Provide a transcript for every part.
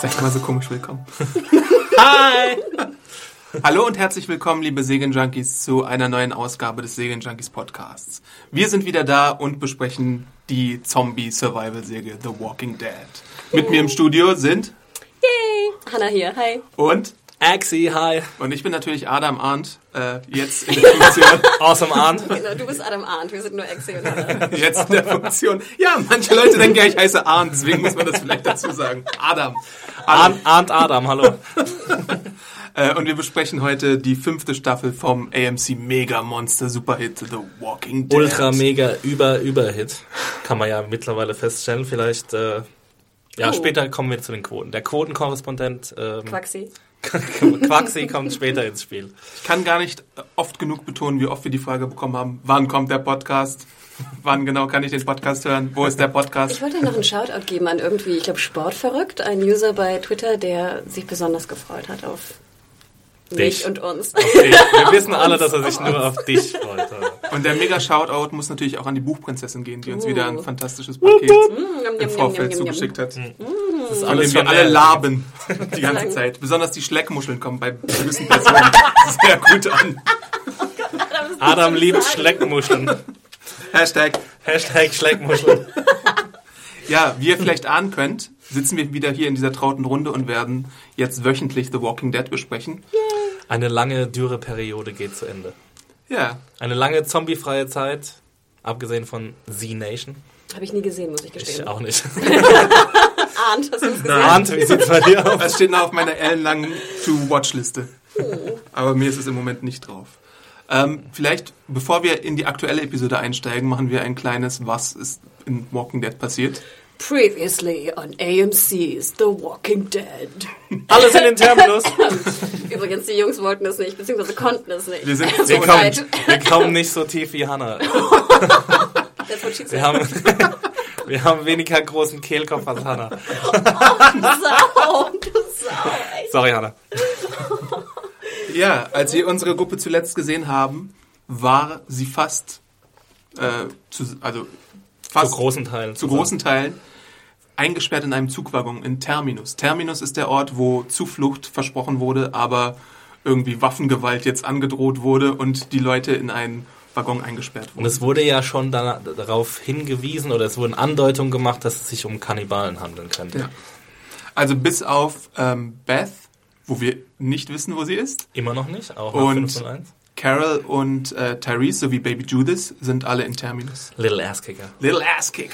Sag ich mal so komisch willkommen. Hi! Hallo und herzlich willkommen, liebe Segenjunkies, zu einer neuen Ausgabe des Segenjunkies Podcasts. Wir sind wieder da und besprechen die Zombie-Survival-Serie The Walking Dead. Mit mir im Studio sind Yay! Hanna hier, hi. und Axie, hi. und ich bin natürlich Adam Arndt, äh, jetzt in der Funktion, Awesome Arndt. Genau, du bist Adam Arndt, wir sind nur Exe und Hanna. jetzt in der Funktion. Ja, manche Leute denken ja, ich heiße Arndt, deswegen muss man das vielleicht dazu sagen. Adam. Adam. Arndt, Arndt Adam, hallo. Äh, und wir besprechen heute die fünfte Staffel vom AMC Mega Monster Superhit The Walking Dead. Ultra mega über Überhit. Kann man ja mittlerweile feststellen. Vielleicht, äh, ja, Oh. später kommen wir zu den Quoten. Der Quotenkorrespondent ähm, Quaxi. Quaxi kommt später ins Spiel. Ich kann gar nicht oft genug betonen, wie oft wir die Frage bekommen haben, wann kommt der Podcast? Wann genau kann ich den Podcast hören? Wo ist der Ich Podcast? wollte noch einen Shoutout geben an irgendwie, ich glaube, Sportverrückt, ein User bei Twitter, der sich besonders gefreut hat auf mich Dich. und uns. Okay, wir wissen alle, dass er sich nur auf dich freut. Und der mega Shoutout muss natürlich auch an die Buchprinzessin gehen, die uns wieder ein Uh. fantastisches Paket Yum, im yum, Vorfeld yum, yum, zugeschickt hat. Das ist Von dem wir alle laben die ganze. Zeit. Besonders die Schleckmuscheln kommen bei gewissen Personen sehr gut an. Adam liebt Schleckmuscheln. Hashtag Hashtag Schleckmuscheln. Ja, wie ihr vielleicht ahnen könnt, sitzen wir wieder hier in dieser trauten Runde und werden jetzt wöchentlich The Walking Dead besprechen. Eine lange Dürreperiode geht zu Ende. Ja, Eine lange zombiefreie Zeit, abgesehen von Z-Nation. Habe ich nie gesehen, muss ich Ich gestehen. auch nicht. Arndt, hast du es gesehen? Arndt, wie sieht's bei dir aus? das steht noch auf meiner ellenlangen To-Watch-Liste. Aber mir ist es im Moment nicht drauf. Ähm, vielleicht, bevor wir in die aktuelle Episode einsteigen, machen wir ein kleines Was ist in Walking Dead passiert. Previously on AMC's The Walking Dead. Alles in den Terminus. Übrigens, die Jungs wollten es nicht, beziehungsweise konnten es nicht. Wir sind so mir kommen, wir kommen nicht so tief wie Hannah. That's what she Wir said. haben, wir haben weniger großen Kehlkopf als Hannah. Sau, du Sau, ey. Sorry, Hannah. Ja, als wir unsere Gruppe zuletzt gesehen haben, war sie fast, äh, zu, also Zu fast großen Teilen. zu großen Teilen eingesperrt in einem Zugwaggon in Terminus. Terminus ist der Ort, wo Zuflucht versprochen wurde, aber irgendwie Waffengewalt jetzt angedroht wurde und die Leute in einen Waggon eingesperrt Und wurden. es wurde ja schon da, darauf hingewiesen oder es wurden Andeutungen gemacht, dass es sich um Kannibalen handeln könnte. Ja. Also bis auf ähm, Beth, wo wir nicht wissen, wo sie ist, Immer noch nicht, auch Und- 5 und 1. Carol und äh, Tyrese sowie Baby Judith sind alle in Terminus. Little Ass-Kicker. Little Ass Kick.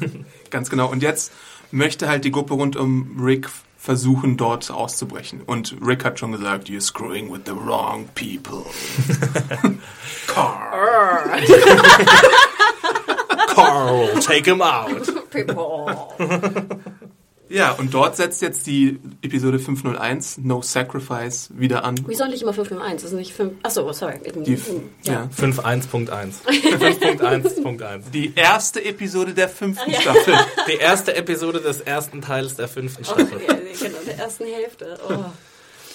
Ganz genau. Und jetzt möchte halt die Gruppe rund um Rick versuchen, dort auszubrechen. Und Rick hat schon gesagt, you're screwing with the wrong people. Carl. Carl, take him out. People. Ja, und dort setzt jetzt die Episode 501, No Sacrifice, wieder an. Wie soll ich immer 501? Das ist nicht 5. Achso, sorry. Die, ja. 5.1.1. 5.1.1. die erste Episode der fünften Staffel. Die erste Episode des ersten Teils der fünften Staffel. Ja, genau, der ersten Hälfte. Oh.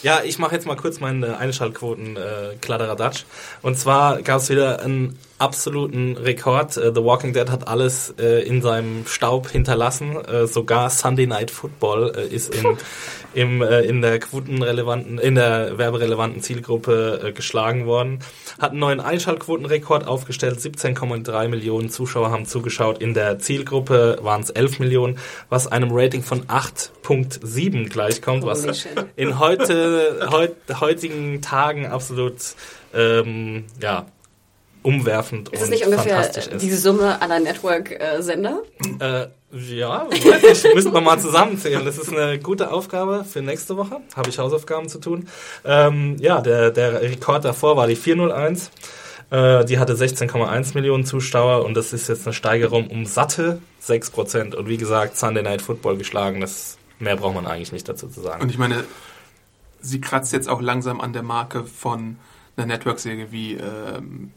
Ja, ich mache jetzt mal kurz meinen äh, Einschaltquoten äh, Kladderadatsch. Und zwar gab es wieder einen absoluten Rekord. Äh, The Walking Dead hat alles äh, in seinem Staub hinterlassen. Äh, sogar Sunday Night Football ist in, im, in der quotenrelevanten, in der werberelevanten Zielgruppe geschlagen worden. Hat einen neuen Einschaltquotenrekord aufgestellt. 17,3 Millionen Zuschauer haben zugeschaut. In der Zielgruppe waren es 11 Millionen, was einem Rating von 8,7 gleichkommt, was in heute, heut, heutigen Tagen absolut ähm, ja, umwerfend Ist es und nicht ungefähr fantastisch ist. die Summe aller Network-Sender? Äh, ja, weiß nicht, müssen wir mal zusammenzählen. Das ist eine gute Aufgabe für nächste Woche. Habe ich Hausaufgaben zu tun. Ähm, ja, der, der Rekord davor war die 401. Äh, die hatte 16,1 Millionen Zuschauer und das ist jetzt eine Steigerung um satte 6%. Und wie gesagt, Sunday Night Football geschlagen. Das mehr braucht man eigentlich nicht dazu zu sagen. Und ich meine, sie kratzt jetzt auch langsam an der Marke von einer Network-Serie wie ähm,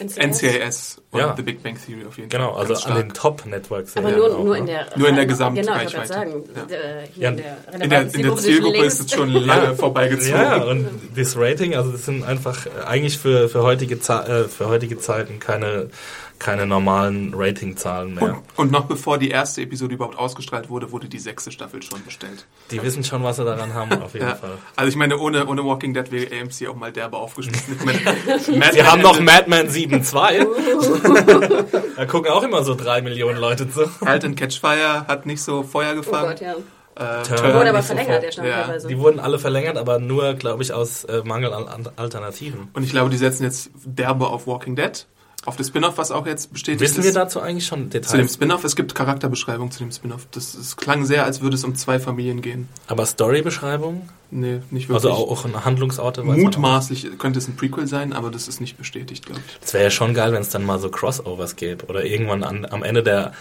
NCIS und Ja. The Big Bang Theory auf jeden Genau, Fall. also Ganz an den. Top-Networks. Aber ja nur, auch, nur ne? in der Nur in der Genau, ich Gesamtreichweite. sagen, Ja. hier Ja. in der in der, in der Zielgruppe ist es schon lange vorbeigezogen. Ja, und das Rating, also das sind einfach äh, eigentlich für, für, heutige, äh, für heutige Zeiten keine, keine normalen Ratingzahlen Und, mehr. und noch bevor die erste Episode überhaupt ausgestrahlt wurde, wurde die sechste Staffel schon bestellt. Die wissen schon, was sie daran haben, auf jeden Ja. Fall. Also ich meine, ohne, ohne Walking Dead wäre AMC auch mal derbe aufgeschmissen. Meine, Wir haben noch endet- Mad Men 7.2. da gucken auch immer so drei Millionen Leute zu. Halt and Catch Fire hat nicht so Feuer Oh gefangen. Gott, ja. Äh, Turn. Turn. Wurde aber verlängert, der Stand Ja. teilweise. Die wurden alle verlängert, aber nur, glaube ich, aus äh, Mangel an an Alternativen. Und ich glaube, die setzen jetzt derbe auf Walking Dead. Auf das Spin-off, was auch jetzt bestätigt Wissen wir dazu eigentlich schon Zu dem Details? Spin-off, es gibt Charakterbeschreibung zu dem Spin-off. Das, das klang sehr, als würde es um zwei Familien gehen. Aber Storybeschreibung? Nee, nicht wirklich. Also auch, an Handlungsorte? Mutmaßlich könnte es ein Prequel sein, aber das ist nicht bestätigt, glaube ich. Es wäre ja schon geil, wenn es dann mal so Crossovers gäbe. Oder irgendwann an, am Ende der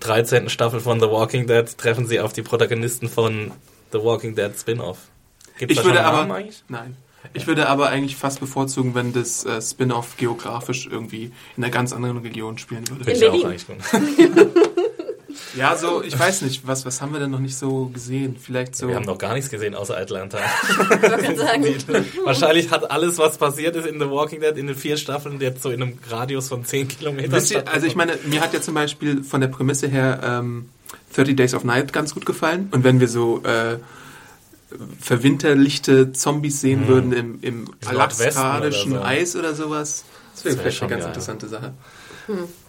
13. Staffel von The Walking Dead treffen sie auf die Protagonisten von The Walking Dead Spin-Off. Gibt's Ich da würde aber, nein. Ich würde aber eigentlich fast bevorzugen, wenn das äh, Spin-off geografisch irgendwie in einer ganz anderen Region spielen würde. In Finde ich auch Berlin. eigentlich gut. Ja, so, ich weiß nicht, was, was haben wir denn noch nicht so gesehen? Vielleicht so. Wir haben noch gar nichts gesehen außer Atlanta. Wahrscheinlich hat alles, was passiert ist in The Walking Dead in den vier Staffeln, jetzt so in einem Radius von 10 Kilometern. Ihr, also ich meine, mir hat ja zum Beispiel von der Prämisse her ähm, 30 Days of Night ganz gut gefallen. Und wenn wir so äh, verwinterlichte Zombies sehen würden im, im alaskadischen oder so. Eis oder sowas, das wäre wär vielleicht schon eine ganz geil. interessante Sache.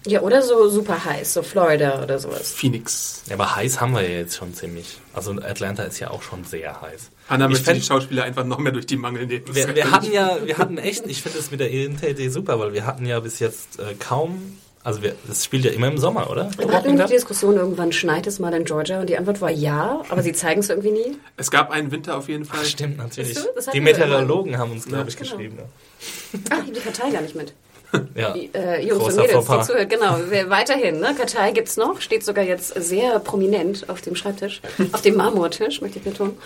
ja, oder so super heiß, so Florida oder sowas. Phoenix. Ja, aber heiß haben wir ja jetzt schon ziemlich. Also Atlanta ist ja auch schon sehr heiß. Anna Ich möchte fänd- die Schauspieler einfach noch mehr durch die Mangel nehmen. Wir, wir hatten ja, wir hatten echt, ich finde es mit der Idee super, weil wir hatten ja bis jetzt äh, kaum, also wir, das spielt ja immer im Sommer, oder? Wir hatten die Diskussion irgendwann, schneit es mal in Georgia? Und die Antwort war ja, aber sie zeigen es irgendwie nie. Es gab einen Winter auf jeden Fall. Stimmt, natürlich. Die Meteorologen haben uns, glaube Ja, ich, genau. geschrieben. Ach, ich hab die Kartei gar nicht mit. Ja. Die, äh, Jungs Großer und Mädels, die zuhört, genau. Weiterhin, ne? Kartei gibt's noch, steht sogar jetzt sehr prominent auf dem Schreibtisch, auf dem Marmortisch, möchte ich betonen.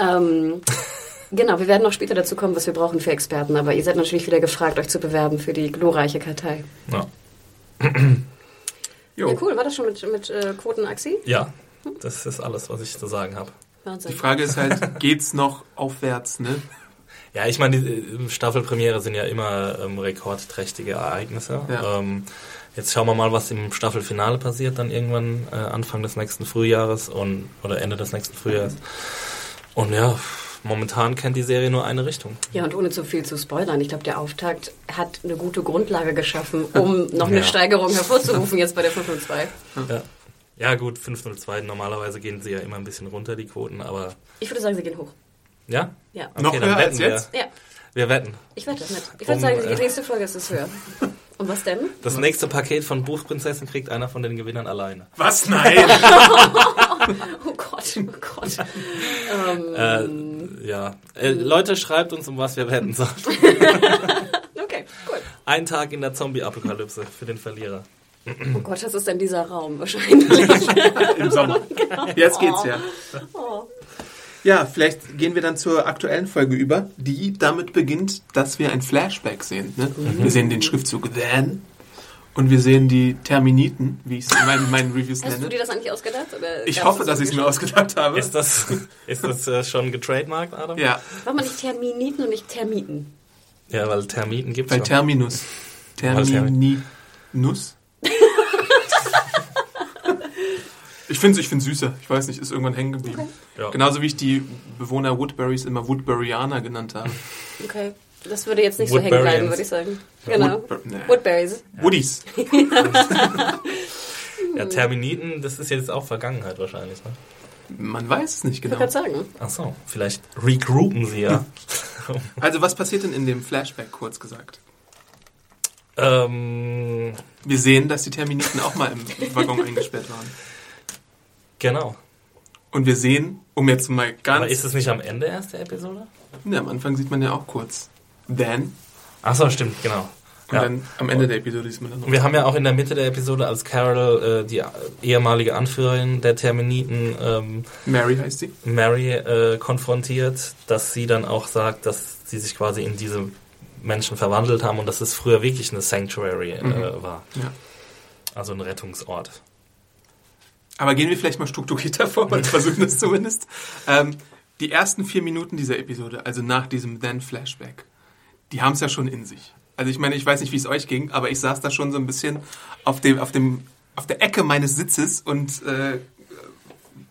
Ähm, genau, wir werden noch später dazu kommen, was wir brauchen für Experten, aber ihr seid natürlich wieder gefragt, euch zu bewerben für die glorreiche Kartei. Ja. Jo. Ja, cool, war das schon mit, mit äh, Quoten Axi? ja, das ist alles, was ich zu sagen habe. Wahnsinn. Die Frage ist halt, geht's noch aufwärts, ne? Ja, ich meine, die äh, Staffelpremiere sind ja immer ähm, rekordträchtige Ereignisse. Ja. Ähm, jetzt schauen wir mal, was im Staffelfinale passiert, dann irgendwann äh, Anfang des nächsten Frühjahres und oder Ende des nächsten Frühjahres. Und ja, momentan kennt die Serie nur eine Richtung. Ja, und ohne zu viel zu spoilern, ich glaube, der Auftakt hat eine gute Grundlage geschaffen, um noch eine Ja. Steigerung hervorzurufen jetzt bei der 502. Ja. Ja, gut, 502, normalerweise gehen sie ja immer ein bisschen runter, die Quoten, aber Ich würde sagen, sie gehen hoch. ja? Ja. Noch dann höher wetten als wir. jetzt? Ja, Wir wetten. ich wette mit. Ich würde Um, sagen, die äh, nächste Folge ist es höher. Und was denn? Das nächste Paket von Buchprinzessin kriegt einer von den Gewinnern alleine. Was? Nein! Oh Gott, oh Gott. Äh, ja. Äh, Leute, schreibt uns, um was wir wetten sollen. Okay, gut. Ein Tag in der Zombie-Apokalypse für den Verlierer. Oh Gott, das ist denn dieser Raum wahrscheinlich. Im Sommer. Jetzt geht's ja. Ja, vielleicht gehen wir dann zur aktuellen Folge über, die damit beginnt, dass wir ein Flashback sehen. Ne? Wir sehen den Schriftzug Then und wir sehen die Terminiten, wie ich es in meinen, meinen Reviews Hast du nenne. dir das eigentlich ausgedacht? Oder Ich hoffe, das dass ich es mir ausgedacht habe. Ist das, ist das äh, schon getrademarkt, Adam? Ja, Warum man nicht Terminiten und nicht Termiten? Ja, weil Termiten gibt's bei schon. Terminus. Termininus? Ich finde es ich find's süßer. Ich weiß nicht, ist irgendwann hängen geblieben. Ja. Genauso wie ich die Bewohner Woodburys immer Woodburyaner genannt habe. Okay. Das würde jetzt nicht so hängen bleiben, Woodburyans. würde ich sagen. Genau. Woodbur nee. Woodberries. Woodies. ja, Terminiten, das ist jetzt auch Vergangenheit wahrscheinlich. Ne? Man weiß es nicht Ich genau. wollte gerade sagen. Ach so, vielleicht regroupen sie ja. Also was passiert denn in dem Flashback, kurz gesagt? ähm, Wir sehen, dass die Terminiten auch mal im Waggon eingesperrt waren. genau. Und wir sehen, um jetzt mal Aber ganz... ist es nicht am Ende erst der Episode? Ja, am Anfang sieht man ja auch kurz. Then, Ach so, stimmt, genau. Und Ja. dann am Ende der Episode ist man dann noch. Und wir haben ja auch in der Mitte der Episode, als Carol, äh, die ehemalige Anführerin der Terminiten, ähm, Mary heißt sie. Mary äh, konfrontiert, dass sie dann auch sagt, dass sie sich quasi in diese Menschen verwandelt haben und dass es früher wirklich eine Sanctuary äh, war. Ja. Also ein Rettungsort. Aber gehen wir vielleicht mal strukturierter vor, weil versuchen das zumindest. Ähm, die ersten vier Minuten dieser Episode, also nach diesem Then-Flashback, die haben es ja schon in sich. Also ich meine, ich weiß nicht, wie es euch ging, aber ich saß da schon so ein bisschen auf dem, auf dem, auf der Ecke meines Sitzes und äh,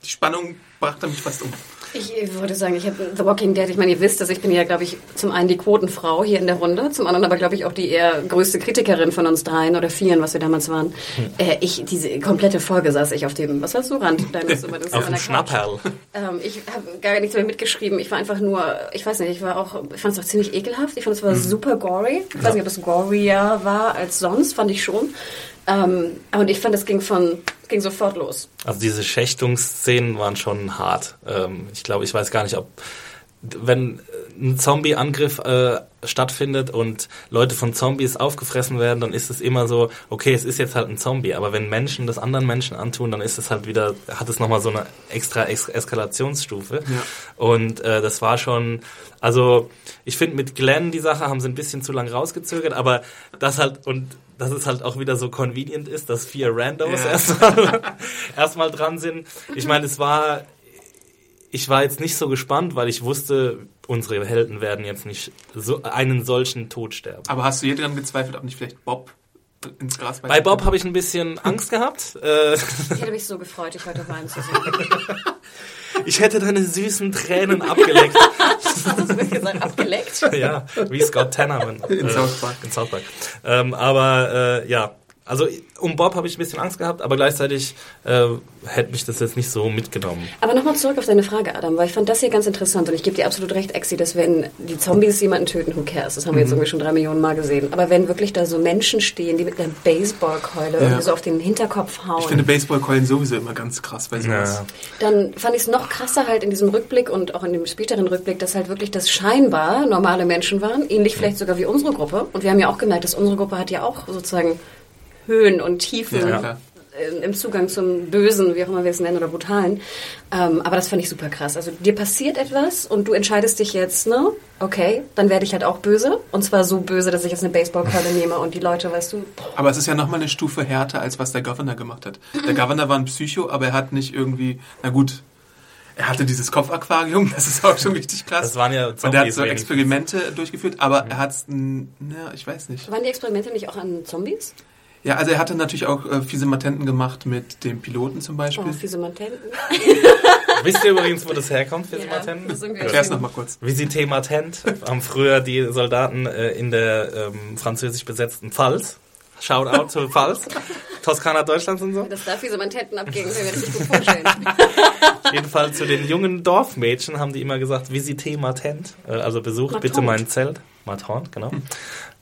die Spannung brachte mich fast um. Ich würde sagen, ich habe The Walking Dead, ich meine, ihr wisst, dass ich bin ja, glaube ich, zum einen die Quotenfrau hier in der Runde, zum anderen aber, glaube ich, auch die eher größte Kritikerin von uns dreien oder vieren, was wir damals waren. Äh, ich, diese komplette Folge saß ich auf dem, was warst du, Rand deines über das Auf dem Schnapperl. Ähm, ich habe gar nichts mehr mitgeschrieben. Ich war einfach nur, ich weiß nicht, ich war auch, ich fand es auch ziemlich ekelhaft. Ich fand es war super gory. Ich weiß nicht, ob es gorier war als sonst, fand ich schon. Ähm, und ich fand, es ging von, ging sofort los. Also diese Schächtungsszenen waren schon hart. Ähm, ich glaube, ich weiß gar nicht, ob wenn ein Zombie-Angriff äh, stattfindet und Leute von Zombies aufgefressen werden, dann ist es immer so, okay, es ist jetzt halt ein Zombie, aber wenn Menschen das anderen Menschen antun, dann ist es halt wieder, hat es nochmal so eine extra es Eskalationsstufe. Und äh, das war schon, also ich finde mit Glenn die Sache haben sie ein bisschen zu lang rausgezögert, aber das halt und dass es halt auch wieder so convenient ist, dass vier Randos Ja. erstmal erstmal dran sind. Ich meine, es war ich war jetzt nicht so gespannt, weil ich wusste, unsere Helden werden jetzt nicht so einen solchen Tod sterben. Aber hast du hier dran gezweifelt, ob nicht vielleicht Bob ins Gras Bei Bob habe ich ein bisschen Angst gehabt. Äh, Ich hätte mich so gefreut, dich heute weinen zu sehen. ich hätte deine süßen Tränen abgeleckt. Hast du es gesagt, abgeleckt? ja, wie Scott Tenorman. In äh, South Park. In South Park. Ähm, aber äh, ja, also um Bob habe ich ein bisschen Angst gehabt, aber gleichzeitig äh, hätte mich das jetzt nicht so mitgenommen. Aber nochmal zurück auf deine Frage, Adam, weil ich fand das hier ganz interessant und ich gebe dir absolut recht, Exi, dass wenn die Zombies jemanden töten, who cares? Das haben wir jetzt irgendwie schon drei Millionen Mal gesehen. Aber wenn wirklich da so Menschen stehen, die mit einer Baseballkeule irgendwie so auf den Hinterkopf hauen. Ich finde Baseballkeulen sowieso immer ganz krass bei sowas. Ja. dann fand ich es noch krasser halt in diesem Rückblick und auch in dem späteren Rückblick, dass halt wirklich das scheinbar normale Menschen waren, ähnlich vielleicht sogar wie unsere Gruppe. Und wir haben ja auch gemerkt, dass unsere Gruppe hat ja auch sozusagen Höhen und Tiefen Ja, im Zugang zum Bösen, wie auch immer wir es nennen, oder Brutalen. Ähm, aber das fand ich super krass. Also dir passiert etwas und du entscheidest dich jetzt, ne? Okay, dann werde ich halt auch böse. Und zwar so böse, dass ich jetzt eine Baseballkeule nehme und die Leute, weißt du, Aber es ist ja nochmal eine Stufe härter, als was der Governor gemacht hat. Der Governor war ein Psycho, aber er hat nicht irgendwie, na gut, er hatte dieses Kopfaquarium, das ist auch schon richtig krass. Das waren ja Und er hat so Zombies Experimente durchgeführt, aber er hat es, na, ich weiß nicht. waren die Experimente nicht auch an Zombies? Ja, also er hatte natürlich auch äh, fiese Matenten gemacht mit dem Piloten zum Beispiel. Oh, fiese Matenten. Wisst ihr übrigens, wo das herkommt, Ja, das ist irgendwie- Erklär's nochmal kurz. Visite Matent haben früher die Soldaten äh, in der ähm, französisch besetzten Pfalz. Shoutout zur Pfalz. Toskana Deutschlands und so. Dass da fiese Matenten abgehen, kann ich mir richtig gut vorstellen. Jedenfalls zu den jungen Dorfmädchen haben die immer gesagt, Visite Matent. Äh, also besucht Matante. bitte mein Zelt. Matant, genau.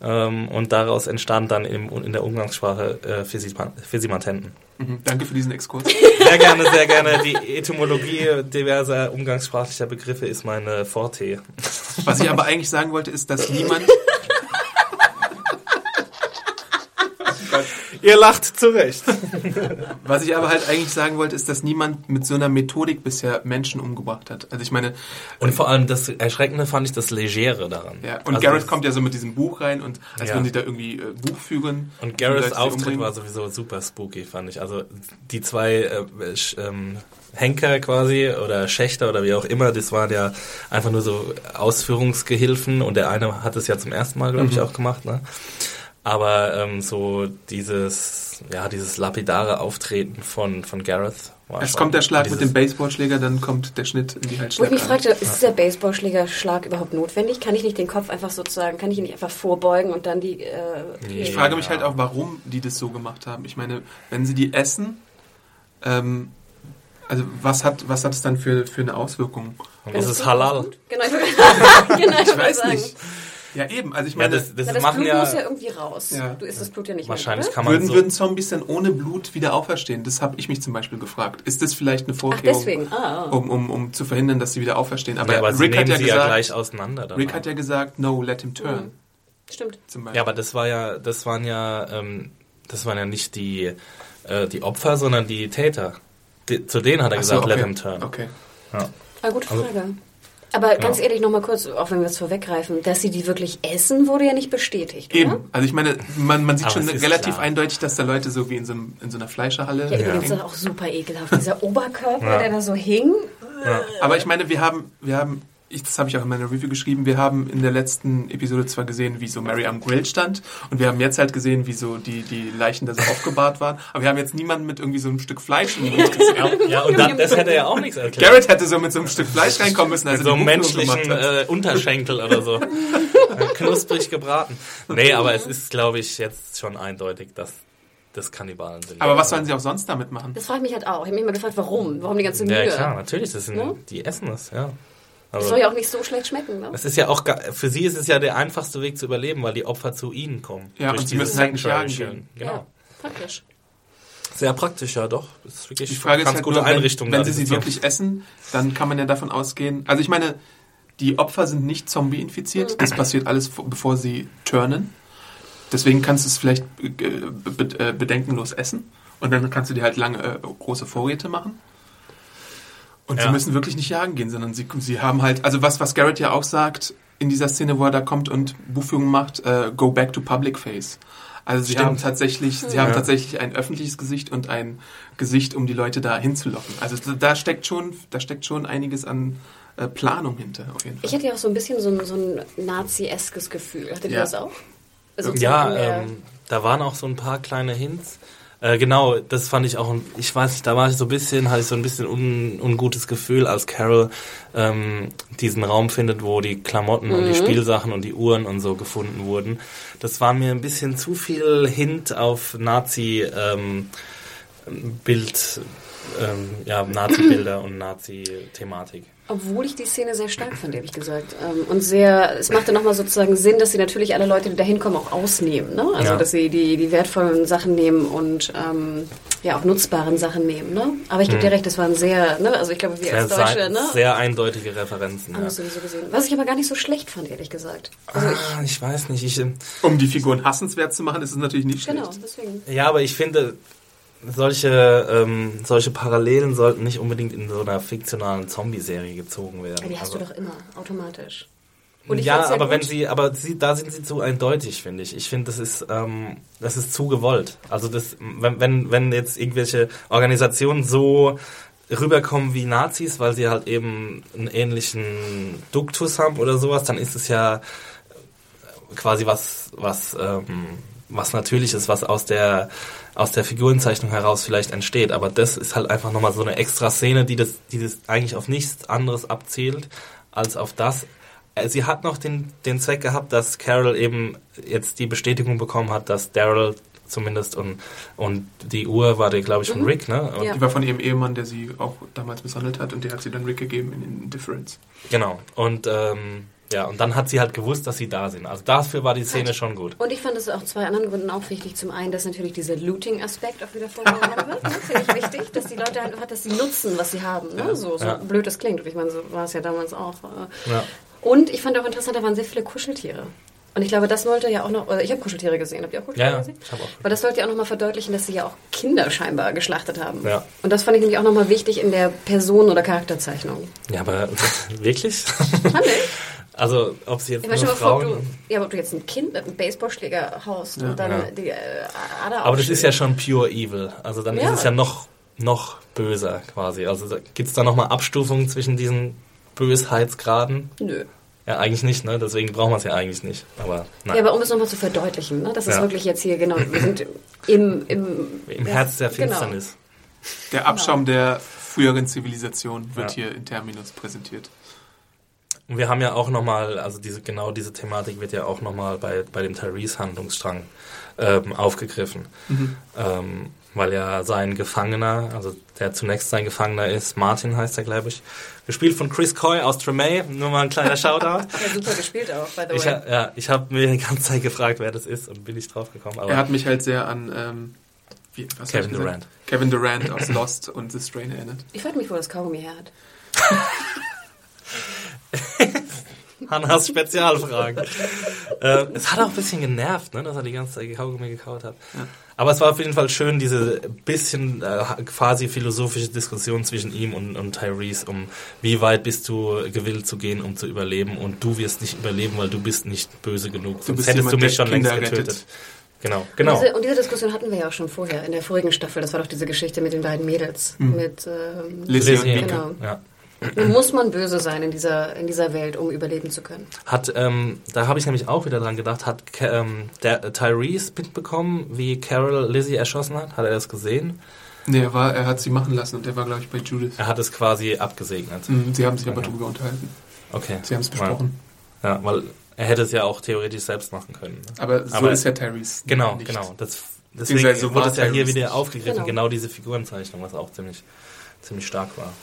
Ähm, und daraus entstand dann im, in der Umgangssprache äh, Fisimatenten. Mhm, danke für diesen Exkurs. Sehr gerne, sehr gerne. Die Etymologie diverser umgangssprachlicher Begriffe ist meine Forte. Was ich aber eigentlich sagen wollte, ist, dass niemand, Ihr lacht zurecht. was ich aber halt eigentlich sagen wollte, ist, dass niemand mit so einer Methodik bisher Menschen umgebracht hat. Also ich meine, Und vor allem das Erschreckende fand ich das Legere daran. ja, und Also Garrett das- kommt ja so mit diesem Buch rein und als Ja. würden die da irgendwie äh, Buch führen. Und Gareths Auftritt war sowieso super spooky, fand ich. Also die zwei äh, ähm, Henker quasi oder Schächter oder wie auch immer, das waren ja einfach nur so Ausführungsgehilfen und der eine hat es ja zum ersten Mal, glaube ich, auch gemacht. Ne? Aber ähm, so dieses, ja, dieses lapidare Auftreten von, von Gareth Erst schon- kommt der Schlag mit dem Baseballschläger, dann kommt der Schnitt in die Wo ich mich fragte, ist dieser Baseballschläger-Schlag überhaupt notwendig? Kann ich nicht den Kopf einfach sozusagen, kann ich ihn nicht einfach vorbeugen und dann die... Äh, Ich Ja. frage mich halt auch, warum die das so gemacht haben. Ich meine, wenn sie die essen, ähm, also was hat, was hat es dann für, für eine Auswirkung? Und das ist halal. Genau, ich, genau, ich, Ich weiß sagen. nicht. Ja, eben. Also ich Ja, meine, das, das, Na, das machen Blut ja, muss ja irgendwie raus. Ja. Du isst das Blut ja nicht wahrscheinlich mit, kann man würden, so, würden Zombies dann ohne Blut wieder auferstehen? Das habe ich mich zum Beispiel gefragt. Ist das vielleicht eine Ach, Vorkehrung, deswegen. Ah, ah. um, um, um zu verhindern, dass sie wieder auferstehen? Aber, ja, aber Rick, hat ja sie ja gesagt, gleich auseinander. Dann Rick hat ja gesagt, no, let him turn. Stimmt. zum Beispiel. Ja, aber das war ja, das waren ja, ähm, das waren ja nicht die, äh, die Opfer, sondern die Täter. Die, zu denen hat er Ach so, gesagt, let okay. him turn. Okay. Ja. Ah, gute Also- Frage. Aber ganz Ja. ehrlich, noch mal kurz, auch wenn wir es vorweggreifen, dass sie die wirklich essen, wurde ja nicht bestätigt, oder? Eben. Also ich meine, man, man sieht Aber schon relativ klar. eindeutig, dass da Leute so wie in so, einem, in so einer Fleischerhalle Ja, übrigens ist auch super ekelhaft. Dieser Oberkörper, Ja. der da so hing. Aber ich meine, wir haben, wir haben, ich, das habe ich auch in meiner Review geschrieben, wir haben in der letzten Episode zwar gesehen, wie so Mary am Grill stand und wir haben jetzt halt gesehen, wie so die, die Leichen da so aufgebahrt waren, aber wir haben jetzt niemanden mit irgendwie so einem Stück Fleisch im Mund gesehen. Ja, ja, und dann, das hätte ja auch nichts erklärt. Garrett hätte so mit so einem Stück Fleisch reinkommen müssen, als Mit so einem menschlichen äh, Unterschenkel oder so. Knusprig gebraten. Nee, aber es ist, glaube ich, jetzt schon eindeutig, dass das Kannibalen sind. Aber was sollen sie auch sonst damit machen? Das frage ich mich halt auch. Ich habe mich mal gefragt, warum? Warum die ganze Mühe? Ja, klar, natürlich. Das sind, Ne? Die essen es, ja. Das Also, soll ja auch nicht so schlecht schmecken, ne? es ist ja auch, für sie ist es ja der einfachste Weg zu überleben, weil die Opfer zu ihnen kommen. Ja, und sie müssen halt nicht jagen gehen. Genau. Ja, praktisch. Sehr praktisch, ja doch. Das ist wirklich Die Frage ist ganz halt gute nur, wenn, Einrichtung. wenn da, sie sie wirklich essen, dann kann man ja davon ausgehen. Also ich meine, die Opfer sind nicht Zombie-infiziert. Das passiert alles, vor- bevor sie turnen. Deswegen kannst du es vielleicht äh, äh, bedenkenlos essen. Und dann kannst du dir halt lange äh, große Vorräte machen. Und sie Ja. müssen wirklich nicht jagen gehen, sondern sie, sie haben halt, also was, was Garrett ja auch sagt in dieser Szene, wo er da kommt und Buchführung macht, äh, go back to public face. Also sie Stimmt. haben tatsächlich, sie haben Ja. tatsächlich ein öffentliches Gesicht und ein Gesicht, um die Leute da hinzulocken. Also da steckt schon, da steckt schon einiges an äh, Planung hinter, auf jeden Fall. Ich hatte ja auch so ein bisschen so ein, so ein Nazi-eskes Gefühl. Hattet ihr Ja. das auch? Also Ja, ähm, da waren auch so ein paar kleine Hints. Äh, genau, das fand ich auch, ich weiß nicht, da war ich so ein bisschen, hatte ich so ein bisschen un, ungutes Gefühl, als Carol ähm, diesen Raum findet, wo die Klamotten und die Spielsachen und die Uhren und so gefunden wurden. Das war mir ein bisschen zu viel Hint auf Nazi ähm, Bild, ähm, ja, Nazi-Bilder und Nazi-Thematik. Obwohl ich die Szene sehr stark fand, ehrlich gesagt. Ähm, Und sehr, es machte nochmal sozusagen Sinn, dass sie natürlich alle Leute, die da hinkommen, auch ausnehmen. Ne? Also, Ja. dass sie die, die wertvollen Sachen nehmen und ähm, ja auch nutzbaren Sachen nehmen. Ne? Aber ich gebe dir recht, das waren sehr, ne? also ich glaube, wir als. Sehr, Deutsche sei- ne? sehr eindeutige Referenzen. haben Ja. es sowieso gesehen. Was ich aber gar nicht so schlecht fand, ehrlich gesagt. Also ich, Ah, ich weiß nicht, ich... Um die Figuren hassenswert zu machen, ist es natürlich nicht genau, schlecht. deswegen. Ja, aber ich finde, solche, ähm, solche Parallelen sollten nicht unbedingt in so einer fiktionalen Zombie-Serie gezogen werden. Die hast Also- du doch immer, automatisch. Ja, aber wenn gut. sie, aber sie, da sind sie zu eindeutig, finde ich. Ich finde, das ist, ähm, das ist zu gewollt. Also das, wenn, wenn, wenn jetzt irgendwelche Organisationen so rüberkommen wie Nazis, weil sie halt eben einen ähnlichen Duktus haben oder sowas, dann ist es ja quasi was, was, ähm, was natürlich ist, was aus der, aus der Figurenzeichnung heraus vielleicht entsteht. Aber das ist halt einfach nochmal so eine extra Szene, die das, die das eigentlich auf nichts anderes abzielt, als auf das. Äh, Sie hat noch den, den Zweck gehabt, dass Carol eben jetzt die Bestätigung bekommen hat, dass Daryl zumindest und, und die Uhr war der, glaube ich, von Rick, ne? Und Ja. Die war von ihrem Ehemann, der sie auch damals misshandelt hat und der hat sie dann Rick gegeben in Indifference. Genau. Und ähm, ja, und dann hat sie halt gewusst, dass sie da sind. Also dafür war die Szene schon gut. Und ich fand es auch zwei anderen Gründen auch wichtig. Zum einen, dass natürlich dieser Looting-Aspekt auch wieder vorgenommen wird. Ne? Finde ich wichtig, dass die Leute einfach, dass sie nutzen, was sie haben. Ne? So, so Ja. blöd das klingt. Ich meine, so war es ja damals auch. äh. Ja. Und ich fand auch interessant, da waren sehr viele Kuscheltiere. Und ich glaube, das sollte ja auch noch, oder ich habe Kuscheltiere gesehen. Habt ihr auch Kuscheltiere Ja, ja, gesehen? ich auch. Aber das sollte ja auch nochmal verdeutlichen, dass sie ja auch Kinder scheinbar geschlachtet haben. Ja. Und das fand ich nämlich auch nochmal wichtig in der Person- oder Charakterzeichnung. Ja, aber wirklich? Fand ich? Also, ob sie jetzt Ich meine, nur schon mal vor, ob du, Frauen... ja, ob du jetzt ein Kind mit einem Baseballschläger haust und dann Ja. die äh, Ader Aber das ist ja schon pure evil. Also dann Ja. ist es ja noch, noch böser quasi. Also da, gibt's da nochmal Abstufungen zwischen diesen Bösheitsgraden? Nö. Ja, eigentlich nicht, ne? Deswegen brauchen wir es ja eigentlich nicht. Aber nein. Ja, aber um es nochmal zu verdeutlichen, ne? das ist Ja. wirklich jetzt hier, genau, wir sind im... Im, Im ja, Herz der genau. Finsternis. Der Abschaum der früheren Zivilisation wird Ja. hier in Terminus präsentiert. Und wir haben ja auch nochmal, also diese, genau diese Thematik wird ja auch nochmal bei, bei dem Therese-Handlungsstrang ähm, aufgegriffen. Ähm, weil ja sein Gefangener, also der zunächst sein Gefangener ist, Martin heißt er, glaube ich, gespielt von Chris Coy aus Tremay, nur mal ein kleiner Shoutout. Ja, super gespielt auch, by the Ich, way. ha- ja, ich habe mir die ganze Zeit gefragt, wer das ist und bin nicht drauf gekommen. Aber Er hat mich halt sehr an ähm, wie, Kevin ich? Durant. Kevin Durant aus Lost und The Strain erinnert. Ich frage mich, wo das Kaugummi her hat. Hannas Spezialfragen. äh, es hat auch ein bisschen genervt, ne, dass er die ganze Zeit Kaugummi gekaut hat. Aber es war auf jeden Fall schön, diese bisschen äh, quasi philosophische Diskussion zwischen ihm und, und Tyrese, um wie weit bist du gewillt zu gehen, um zu überleben und du wirst nicht überleben, weil du bist nicht böse genug. Sonst bist hättest jemand, du mich schon längst getötet. rettet. Genau, genau. Diese, und diese Diskussion hatten wir ja auch schon vorher, in der vorigen Staffel. Das war doch diese Geschichte mit den beiden Mädels. Mit, ähm, Lizzie und Lizzie, Mika. Genau. ja. Muss man böse sein in dieser, in dieser Welt, um überleben zu können? Hat, ähm, da habe ich nämlich auch wieder dran gedacht, hat ähm, der, äh, Tyrese mitbekommen, wie Carol Lizzie erschossen hat? Hat er das gesehen? Nee, er, war, er hat sie machen lassen und er war, glaube ich, bei Judith. Er hat es quasi abgesegnet. Mhm, Sie haben sich aber Okay. drüber unterhalten. Okay. Sie haben es besprochen. Ja, weil er hätte es ja auch theoretisch selbst machen können. Ne? Aber so Aber- ist ja Tyrese. Genau, nicht. genau. Das, deswegen so wurde es ja hier wieder aufgegriffen, Genau. genau. diese Figurenzeichnung, was auch ziemlich, ziemlich stark war.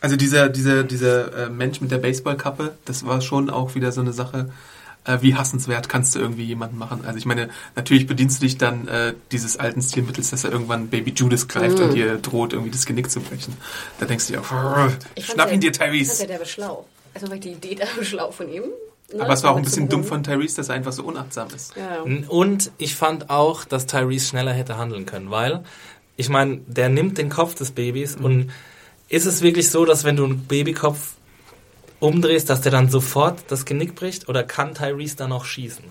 Also dieser, dieser, dieser äh, Mensch mit der Baseballkappe, das war schon auch wieder so eine Sache, äh, wie hassenswert kannst du irgendwie jemanden machen. Also ich meine, natürlich bedienst du dich dann äh, dieses alten Stilmittels, dass er irgendwann Baby Judas greift Mhm. und dir droht, irgendwie das Genick zu brechen. Da denkst du dir auch, "Rrr, Ich fand's schnapp ihn dir, Ich fand ja Tyrese. der war schlau. Also war die Idee der schlau von ihm. Ne? Aber es war auch ein bisschen dumm von Tyrese, dass er einfach so unachtsam ist. Ja. Und ich fand auch, dass Tyrese schneller hätte handeln können, weil, ich meine, der nimmt den Kopf des Babys und ist es wirklich so, dass wenn du einen Babykopf umdrehst, dass der dann sofort das Genick bricht oder kann Tyrese dann noch schießen?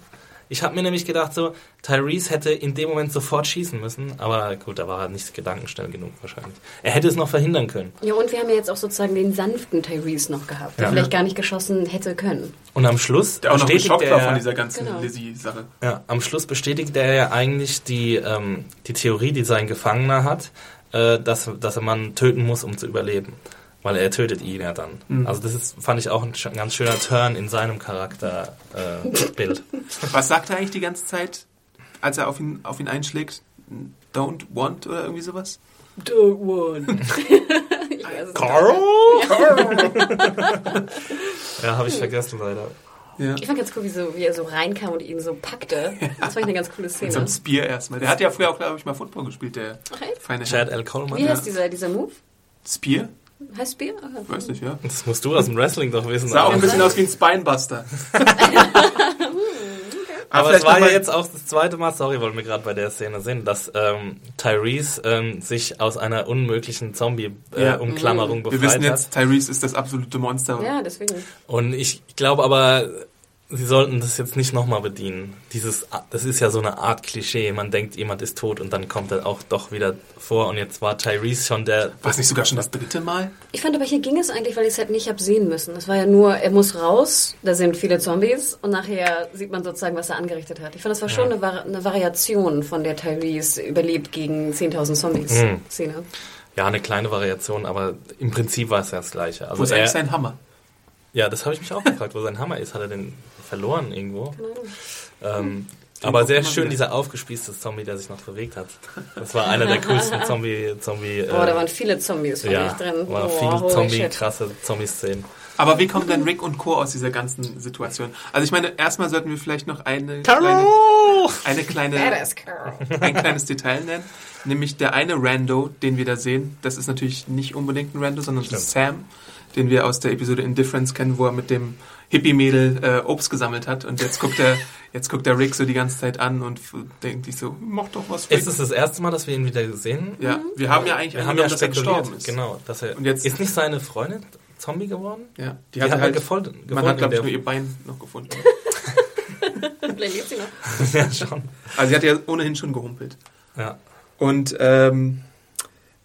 Ich habe mir nämlich gedacht, so, Tyrese hätte in dem Moment sofort schießen müssen, aber gut, da war er nicht gedankenschnell genug wahrscheinlich. Er hätte es noch verhindern können. ja, und wir haben ja jetzt auch sozusagen den sanften Tyrese noch gehabt, der Ja. vielleicht gar nicht geschossen hätte können. Und am Schluss Der auch noch bestätigt geschockt war er- von dieser ganzen Genau. Lizzie-Sache. Ja, am Schluss bestätigt er ja eigentlich die, ähm, die Theorie, die sein Gefangener hat, äh, dass, dass er man töten muss, um zu überleben. Weil er tötet ihn ja dann. Mhm. Also das ist, fand ich auch ein sch- ganz schöner Turn in seinem Charakterbild. Äh, Bild. Was sagt er eigentlich die ganze Zeit, als er auf ihn, auf ihn einschlägt? Don't want oder irgendwie sowas? Don't want. weiß es ja, habe ich vergessen leider. Ja. Ich fand ganz cool, wie, so, wie er so reinkam und ihn so packte. Das war eine ganz coole Mit Szene. so einem Spear erstmal. Der hat ja früher auch, glaube ich, mal Football gespielt, der Ach, echt? feine Chad. L. Coleman. Wie Ja. heißt dieser, dieser Move? Spear? Heißt Bier? Okay. Weiß nicht, ja. Das musst du aus dem Wrestling doch wissen. Sah auch ein bisschen aus wie ein Spinebuster. aber es vielleicht war ja jetzt auch das zweite Mal, sorry, weil wir gerade bei der Szene sind, dass ähm, Tyrese ähm, sich aus einer unmöglichen Ja. Zombie-Umklammerung Wir befreit wissen hat. jetzt, Tyrese ist das absolute Monster. Ja, deswegen. Und ich glaube aber, sie sollten das jetzt nicht nochmal bedienen. Dieses, das ist ja so eine Art Klischee. Man denkt, jemand ist tot und dann kommt er auch doch wieder vor. Und jetzt war Tyrese schon der. War es nicht sogar schon das dritte Mal? Ich fand aber hier ging es eigentlich, weil ich es halt nicht hab sehen müssen. Es war ja nur, er muss raus, da sind viele Zombies und nachher sieht man sozusagen, was er angerichtet hat. Ich fand, das war schon eine, Vari eine Variation von der Tyrese überlebt gegen 10.000 Zombies Mhm. Szene. Ja, eine kleine Variation, aber im Prinzip war es ja das Gleiche. Wo Also ist eigentlich sein Hammer? ja, das habe ich mich auch gefragt, wo sein Hammer ist. Hat er den verloren irgendwo? Keine Ahnung. Ähm, aber sehr schön, wieder. dieser aufgespießte Zombie, der sich noch bewegt hat. Das war einer der coolsten Zombie... Zombie Boah, da äh, waren viele Zombies fand ja, drin. war Boah, viel holy Zombie, shit. krasse Zombie-Szenen. Aber wie kommen denn Rick und Co. aus dieser ganzen Situation? Also ich meine, erstmal sollten wir vielleicht noch eine kleine, eine kleine, ein kleines Detail nennen. Nämlich der eine Rando, den wir da sehen, das ist natürlich nicht unbedingt ein Rando, sondern das ist Sam, den wir aus der Episode Indifference kennen, wo er mit dem Hippie-Mädel äh, Obst gesammelt hat. Und jetzt guckt er, jetzt guckt er Rick so die ganze Zeit an und denkt sich so, mach doch was, Rick. Ist es das erste Mal, dass wir ihn wieder sehen? ja, wir haben ja eigentlich Wir haben ja dass er spekuliert, gestorben ist. genau, dass er Und jetzt- ist nicht seine Freundin Zombie geworden? Ja, die, Die hat er halt, gefolgt- man gefunden hat, glaube ich, nur der- ihr Bein noch gefunden. Vielleicht lebt sie noch. ja, schon. Also sie hat ja ohnehin schon gehumpelt. Ja. Und ähm,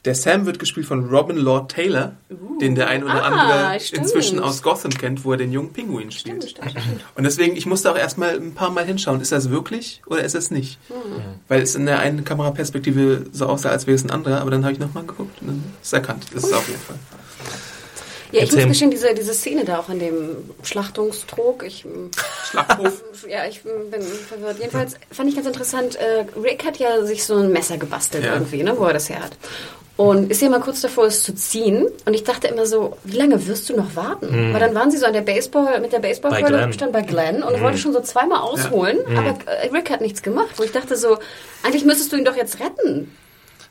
der Sam wird gespielt von Robin Lord Taylor, den der ein oder Ah, andere stimmt. inzwischen aus Gotham kennt, wo er den jungen Pinguin spielt. Stimmt, stimmt, stimmt. Und deswegen, ich musste auch erstmal ein paar Mal hinschauen, ist das wirklich oder ist es nicht? Hm. Weil es in der einen Kameraperspektive so aussah, als wäre es ein anderer, aber dann habe ich nochmal geguckt und dann ist es erkannt. Das ist es auf jeden Fall. Ja, ich muss gestehen, diese, diese Szene da auch an dem Schlachtungstrog, ich, Schlachthof. ja, ich bin verwirrt. Jedenfalls fand ich ganz interessant, äh, Rick hat ja sich so ein Messer gebastelt Ja. irgendwie, ne, wo er das her hat. Und ist ja mal kurz davor, es zu ziehen. Und ich dachte immer so, wie lange wirst du noch warten? Weil dann waren sie so an der Baseball, mit der Baseballkeule stand bei Glenn und wollte schon so zweimal ausholen, aber äh, Rick hat nichts gemacht. Wo ich dachte so, eigentlich müsstest du ihn doch jetzt retten.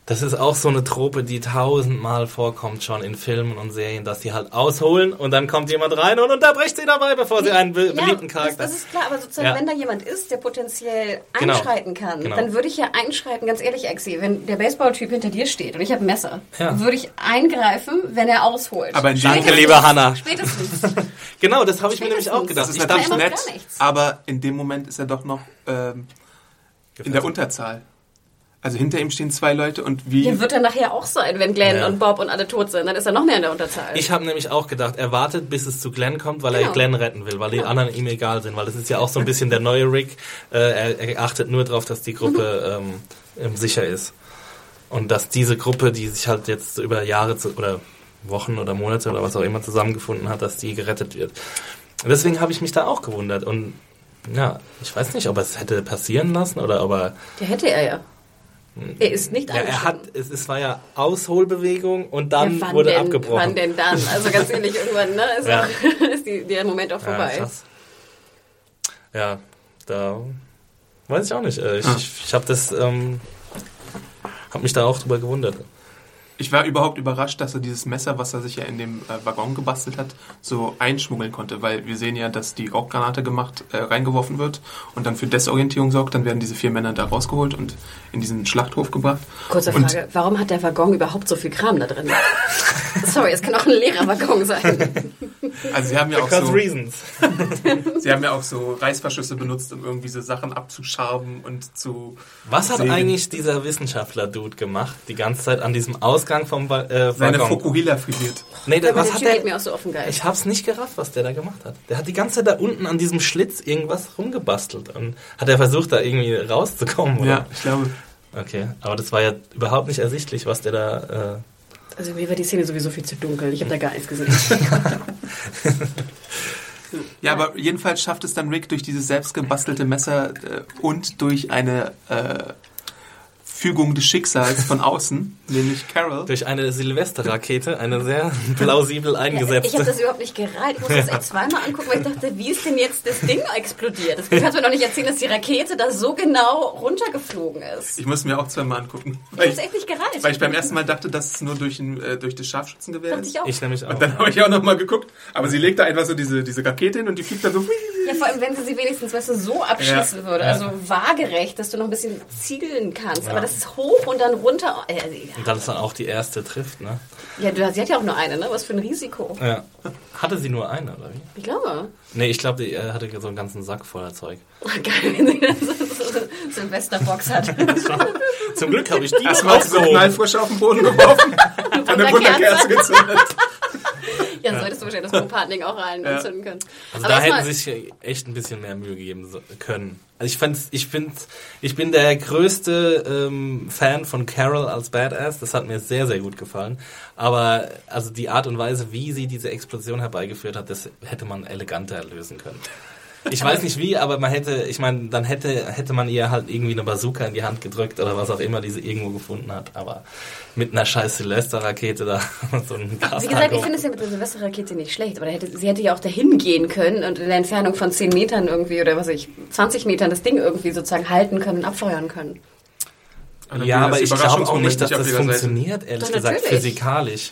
Das ist auch so eine Trope, die tausendmal vorkommt schon in Filmen und Serien, dass sie halt ausholen und dann kommt jemand rein und unterbricht sie dabei, bevor sie einen be beliebten das, Charakter. das ist klar, aber sozusagen, Ja. wenn da jemand ist, der potenziell Genau. einschreiten kann, Genau. dann würde ich ja einschreiten, ganz ehrlich, Exi, wenn der Baseballtyp hinter dir steht und ich habe ein Messer, Ja. würde ich eingreifen, wenn er ausholt. Aber in Danke, Spätestens- liebe Hannah. Spätestens. Genau, das habe ich mir nämlich auch gedacht. Das ist Ich natürlich ja nett, gar nichts. aber in dem Moment ist er doch noch ähm, in der Unterzahl. Also hinter ihm stehen zwei Leute und wie... Ja, wird er nachher auch sein, wenn Glenn Ja. und Bob und alle tot sind. Dann ist er noch mehr in der Unterzahl. Ich habe nämlich auch gedacht, er wartet, bis es zu Glenn kommt, weil er Genau. Glenn retten will, weil die anderen ihm egal sind, weil das ist ja auch so ein bisschen der neue Rick. Äh, er, er achtet nur darauf, dass die Gruppe ähm, ähm, sicher ist. Und dass diese Gruppe, die sich halt jetzt über Jahre zu, oder Wochen oder Monate oder was auch immer zusammengefunden hat, dass die gerettet wird. Deswegen habe ich mich da auch gewundert. Und ja, ich weiß nicht, ob er es hätte passieren lassen oder ob er Der hätte er ja. Er ist nicht ja, er hat, es, es war ja Ausholbewegung und dann ja, wurde denn, abgebrochen. Wann denn dann? Also ganz ehrlich, irgendwann ne, ist, Ja. auch, ist die, der Moment auch vorbei. Ja. Ja, da weiß ich auch nicht. Äh, Ich, Ah. ich, ich habe das, ähm, habe mich da auch drüber gewundert. Ich war überhaupt überrascht, dass er dieses Messer, was er sich ja in dem äh, Waggon gebastelt hat, so einschmuggeln konnte, weil wir sehen ja, dass die Rauchgranate gemacht, äh, reingeworfen wird und dann für Desorientierung sorgt. Dann werden diese vier Männer da rausgeholt und in diesen Schlachthof gebracht. Kurze Und- Frage, warum hat der Waggon überhaupt so viel Kram da drin? Sorry, es kann auch ein leerer Waggon sein. Also sie haben ja auch Because so, reasons. sie haben ja auch so Reißverschlüsse benutzt, um irgendwie so Sachen abzuschaben und zu. Was hat sägen. eigentlich dieser Wissenschaftler-Dude gemacht, die ganze Zeit an diesem Ausgang vom äh, Seine Waggon? Fokuhila frisiert. Nee, der, was der hat Typ der? mir auch so offen geil. Ich hab's nicht gerafft, was der da gemacht hat. Der hat die ganze Zeit da unten an diesem Schlitz irgendwas rumgebastelt und hat er versucht, da irgendwie rauszukommen, oder? Ja, ich glaube. Okay, aber das war ja überhaupt nicht ersichtlich, was der da. Äh, Also mir war die Szene sowieso viel zu dunkel. Ich habe da gar nichts gesehen. Ja, aber jedenfalls schafft es dann Rick durch dieses selbstgebastelte Messer äh, und durch eine äh, Fügung des Schicksals von außen, nämlich Carol. durch eine Silvesterrakete, eine sehr plausibel ich habe eingesetzte. das überhaupt nicht gereiht. Ich musste das echt zweimal angucken, weil ich dachte, wie ist denn jetzt das Ding explodiert? Das kannst du mir noch nicht erzählen, dass die Rakete da so genau runtergeflogen ist. Ich muss mir auch zweimal angucken. Ich Weil habe ich, es echt nicht gereiht. weil ich beim ersten Mal dachte, dass es nur durch, ein, äh, durch das Scharfschützengewehr dachte ist. ich auch. Ich nämlich auch. Und dann habe ich auch nochmal geguckt. Aber sie legt da einfach so diese, diese Rakete hin und die fliegt dann so. Ja, vor allem, wenn sie sie wenigstens, weißt du, so abschießen Ja. würde. Also waagerecht, dass du noch ein bisschen zielen kannst. Aber das ist hoch und dann runter. Äh, Und dann ist dann auch die erste trifft, ne? ja, du, sie hat ja auch nur eine, ne? Was für ein Risiko. Ja. Hatte sie nur eine, oder wie? Ich glaube. Nee, ich glaube, die äh, hatte so einen ganzen Sack voller Zeug. Geil, wenn sie dann so, so eine Silvesterbox hat. Zum Glück habe ich die Erstmal so. Knallfrisch auf den Boden geworfen. und eine Wunderkerze gezündet. Ja, solltest du wahrscheinlich das Propan-Ding auch rein entzünden können. Also Aber da hätten sie sich echt ein bisschen mehr Mühe geben so- können. Also ich fand's, ich finde, ich bin der größte ähm, Fan von Carol als Badass. Das hat mir sehr, sehr gut gefallen. Aber also die Art und Weise, wie sie diese Explosion herbeigeführt hat, das hätte man eleganter lösen können. Ich weiß nicht wie, aber man hätte, ich meine, dann hätte, hätte man ihr halt irgendwie eine Bazooka in die Hand gedrückt oder was auch immer, die sie irgendwo gefunden hat. Aber mit einer scheiß Silvesterrakete da so ein Gas Wie gesagt, ich finde es ja mit der Silvesterrakete nicht schlecht, aber hätte, sie hätte ja auch dahin gehen können und in der Entfernung von 10 Metern irgendwie oder was weiß ich, 20 Metern das Ding irgendwie sozusagen halten können und abfeuern können. Dann Ja, aber ich glaube auch nicht, dass das funktioniert, ehrlich Doch, gesagt, physikalisch.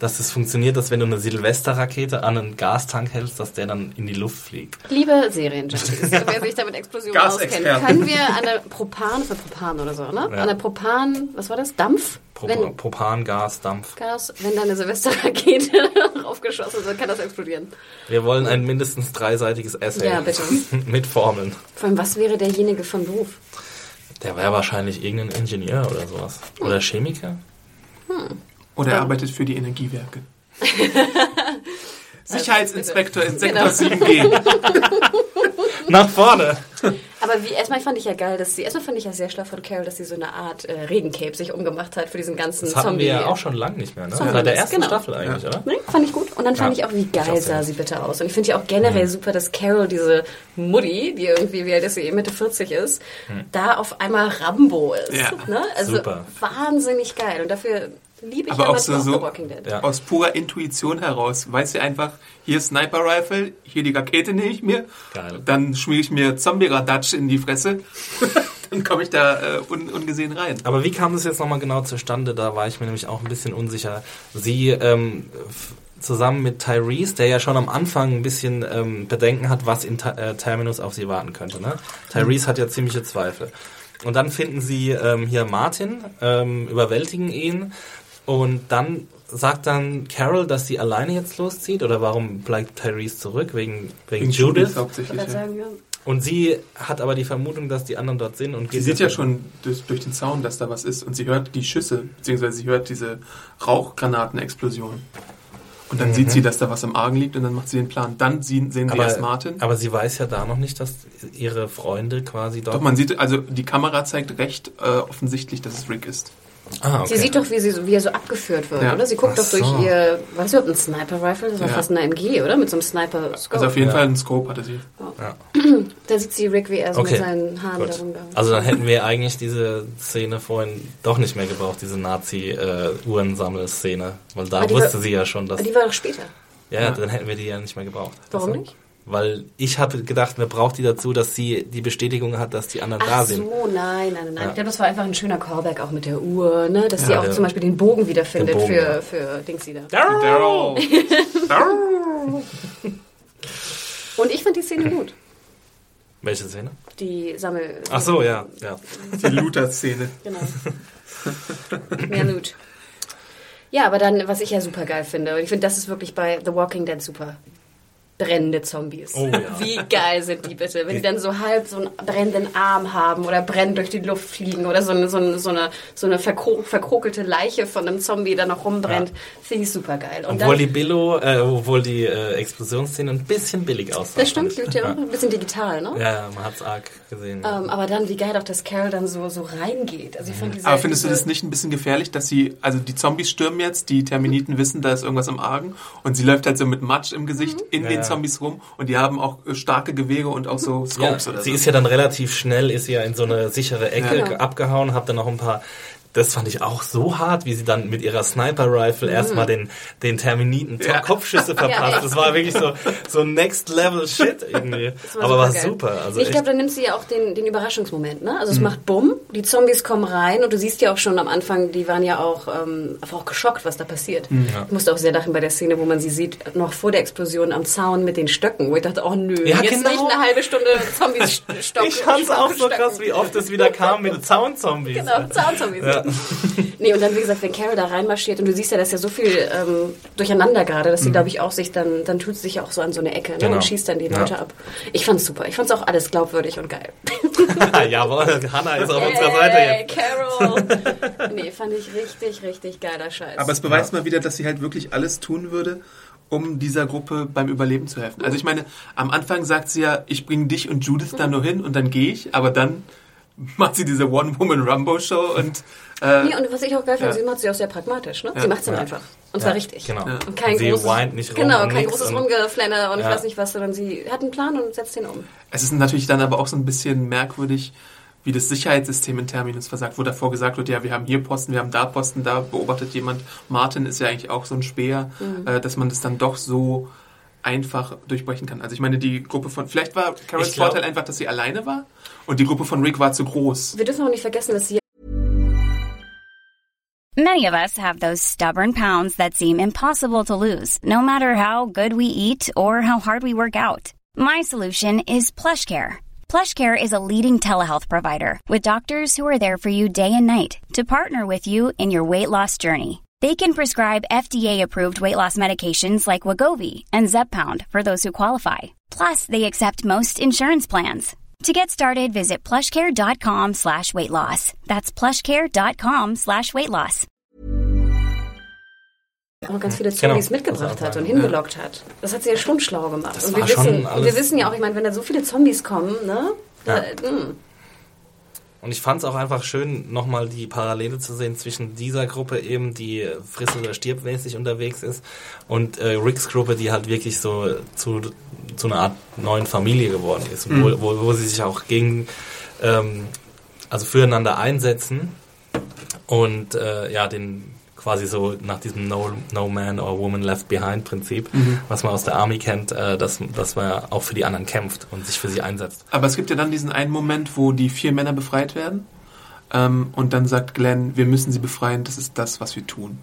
Dass es funktioniert, dass wenn du eine Silvesterrakete an einen Gastank hältst, dass der dann in die Luft fliegt. Liebe Serienjunkies, wer sich damit Explosionen auskennt, können wir an der Propan, für Propan oder so, ne? Ja. An der Propan, was war das? Dampf? Pro wenn, Propan, Gas, Dampf. Gas, wenn da eine Silvesterrakete aufgeschossen wird, kann das explodieren. Wir wollen ein mindestens dreiseitiges Essay. Ja, bitte. Mit Formeln. Vor allem, was wäre derjenige von Beruf? Der wäre wahrscheinlich irgendein Ingenieur oder sowas. Oder Chemiker. Oder er arbeitet für die Energiewerke. Sicherheitsinspektor in Sektor Genau. 7G. Nach vorne! Aber wie, erstmal fand ich ja geil, dass sie, erstmal fand ich ja sehr schlau von Carol, dass sie so eine Art äh, Regencape sich umgemacht hat für diesen ganzen Das hatten Zombie. wir ja auch schon lange nicht mehr, ne? Zombie- Seit der ersten genau. Staffel eigentlich, oder? Nee, fand ich gut. Und dann fand Ja. ich auch, wie geil auch sah sie bitte aus. Und ich finde ja auch generell super, dass Carol, diese Mutti, die irgendwie, wie alt ist sie, Mitte 40 ist, da auf einmal Rambo ist. Ja. Ne? Also Super. wahnsinnig geil. Und dafür liebe ich Aber aber auch so, so Walking Dead. Ja. aus purer Intuition heraus. Weiß sie einfach, hier Sniper Rifle, hier die Rakete nehme ich mir. Geil. Dann schmier ich mir Zombie-Radatsch in die Fresse. dann komme ich da äh, un ungesehen rein. Aber wie kam das jetzt nochmal genau zustande? Da war ich mir nämlich auch ein bisschen unsicher. Sie ähm, zusammen mit Tyrese, der ja schon am Anfang ein bisschen ähm, Bedenken hat, was in Ta äh, Terminus auf sie warten könnte. Ne? Tyrese hat ja ziemliche Zweifel. Und dann finden sie ähm, hier Martin, ähm, überwältigen ihn und dann sagt dann Carol, dass sie alleine jetzt loszieht oder warum bleibt Tyrese zurück? Wegen, wegen, Wegen Judith. hauptsächlich. Ja. Und sie hat aber die Vermutung, dass die anderen dort sind und Sie sieht ja schon durch, durch den Zaun, dass da was ist und sie hört die Schüsse, beziehungsweise sie hört diese Rauchgranatenexplosion. Und dann sieht sie, dass da was im Argen liegt und dann macht sie den Plan. Dann sehen, sehen sie aber, erst Martin. aber sie weiß ja da noch nicht, dass ihre Freunde quasi dort. Doch, man sieht, also die Kamera zeigt recht äh, offensichtlich, dass es Rick ist. Ah, okay. Sie sieht doch, wie, sie, so- wie er so abgeführt wird, Ja. oder? Sie guckt Ach doch durch so. ihr, was überhaupt ein Sniper-Rifle? Das war Ja. fast eine MG, oder? Mit so einem Sniper-Scope. Also auf jeden Ja. Fall einen Scope hatte sie. da sieht sie Rick, wie er so Okay, mit seinen Haaren Gut. da rumgeht. Also dann hätten wir eigentlich diese Szene vorhin doch nicht mehr gebraucht, diese Nazi-Uhrensammel-Szene. Weil da wusste war- sie ja schon, dass. Aber die war doch später. Ja, dann hätten wir die ja nicht mehr gebraucht. Warum Also, nicht? Weil ich habe gedacht, man braucht die dazu, dass sie die Bestätigung hat, dass die anderen da Ach sind. so, nein, nein, nein. Ja. Ich glaube, das war einfach ein schöner Callback auch mit der Uhr, ne? Dass sie Ja, auch der- zum Beispiel den Bogen wiederfindet Den Bogen, für, ja. für Dingsy da. Daryl! Daryl! Und ich fand die Szene gut. Welche Szene? Die Sammel... Ach so, ja, ja. Die Looter-Szene. Genau. Mehr Loot. Ja, aber dann, was ich ja super geil finde, und ich finde, das ist wirklich bei The Walking Dead super. Brennende Zombies. Oh ja. Wie geil sind die bitte? Wenn die dann so halb so einen brennenden Arm haben oder brennend durch die Luft fliegen oder so eine, so eine, so eine, so eine verkro verkrokelte Leiche von einem Zombie, der noch rumbrennt, finde ich super geil. Und Obwohl dann, die Billo, äh, obwohl die äh, Explosionsszene ein bisschen billig aussah. das stimmt, ja. ein bisschen digital, ne? Ja, ja, man hat's arg gesehen. Ähm, aber dann, wie geil auch, dass Carol dann so, so reingeht. Also ich fand diese, Aber findest du das nicht ein bisschen gefährlich, dass sie, also die Zombies stürmen jetzt, die Terminiten wissen, da ist irgendwas im Argen und sie läuft halt so mit Matsch im Gesicht in Ja, den ja. Zombies rum und die haben auch äh, starke Gewehre und auch so Ja, Scopes oder sie so. ist ja dann relativ schnell, ist sie ja in so eine sichere Ecke Ja. ge- abgehauen, hab dann noch ein paar, das fand ich auch so hart, wie sie dann mit ihrer Sniper-Rifle erstmal den, den Terminiten Ja. Kopfschüsse verpasst. echt. das war wirklich so, so Next Level Shit irgendwie. Das Aber war super. Also ich glaube, dann nimmt sie ja auch den, den Überraschungsmoment. Ne? Also es macht Bumm, die Zombies kommen rein und du siehst ja auch schon am Anfang, die waren ja auch ähm, einfach auch geschockt, was da passiert. Ich musste auch sehr lachen bei der Szene, wo man sie sieht, noch vor der Explosion am Zaun mit den Stöcken, wo ich dachte, oh nö, Ja, jetzt genau. nicht eine halbe Stunde Zombies st- stocken. ich fand's auch so krass, wie oft es wieder kam mit Zaunzombies. Genau, Zaunzombies. Ja. Nee, und dann, wie gesagt, wenn Carol da reinmarschiert und du siehst ja, da ist ja so viel ähm, durcheinander gerade, dass sie, glaube ich, auch sich dann, dann tut sie sich ja auch so an so eine Ecke ne, Genau. und schießt dann die Ja. Leute ab. Ich fand's super. Ich fand's auch alles glaubwürdig und geil. Jawohl, Hannah ist auf unserer Seite Hey, jetzt. Carol! nee, fand ich richtig, richtig geiler Scheiß. Aber es beweist mal wieder, dass sie halt wirklich alles tun würde, um dieser Gruppe beim Überleben zu helfen. Also ich meine, am Anfang sagt sie ja, ich bringe dich und Judith da nur hin und dann gehe ich, aber dann macht sie diese One-Woman-Rumbo-Show und äh, nee, und was ich auch geil finde, Ja. sie macht sie auch sehr pragmatisch. Ne? Sie macht's dann Ja. einfach. Und zwar Ja, richtig. Genau. Und kein sie großes, weint nicht rum Genau, und kein großes und- Rumgeflenner und ich Ja. weiß nicht was, sondern sie hat einen Plan und setzt den um. es ist natürlich dann aber auch so ein bisschen merkwürdig, wie das Sicherheitssystem in Terminus versagt, wo davor gesagt wird, ja, wir haben hier Posten, wir haben da Posten, da beobachtet jemand. Martin ist ja eigentlich auch so ein Speer, äh, dass man das dann doch so einfach durchbrechen kann. Also ich meine, die Gruppe von, vielleicht war Carols glaub- Vorteil einfach, dass sie alleine war und die Gruppe von Rick war zu groß. Wir dürfen auch nicht vergessen, dass sie Many of us have those stubborn pounds that seem impossible to lose, no matter how good we eat or how hard we work out. My solution is PlushCare. PlushCare is a leading telehealth provider with doctors who are there for you day and night to partner with you in your weight loss journey. They can prescribe FDA-approved weight loss medications like Wagovi and Zepbound for those who qualify. Plus, they accept most insurance plans. To get started, visit plushcare.com slash weight loss. That's plushcare.com slash weight loss. auch ganz viele Genau. Zombies mitgebracht hat und hingelockt hat. Das hat sie ja schon schlau gemacht. Das und wir war schon wissen, wir wissen ja auch, ich meine, wenn da so viele Zombies kommen, ne? Ja. hm. Und ich fand es auch einfach schön, nochmal die Parallele zu sehen zwischen dieser Gruppe eben, die friss- oder stirbmäßig unterwegs ist, und äh, Ricks Gruppe, die halt wirklich so zu, zu einer Art neuen Familie geworden ist, wo, wo, wo sie sich auch gegen, ähm, also füreinander einsetzen und äh, ja, den quasi so nach diesem No, no Man or Woman Left Behind Prinzip, Mhm. was man aus der Army kennt, äh, dass, dass man auch für die anderen kämpft und sich für sie einsetzt. Aber es gibt ja dann diesen einen Moment, wo die vier Männer befreit werden. Ähm, und dann sagt Glenn, wir müssen sie befreien, das ist das, was wir tun.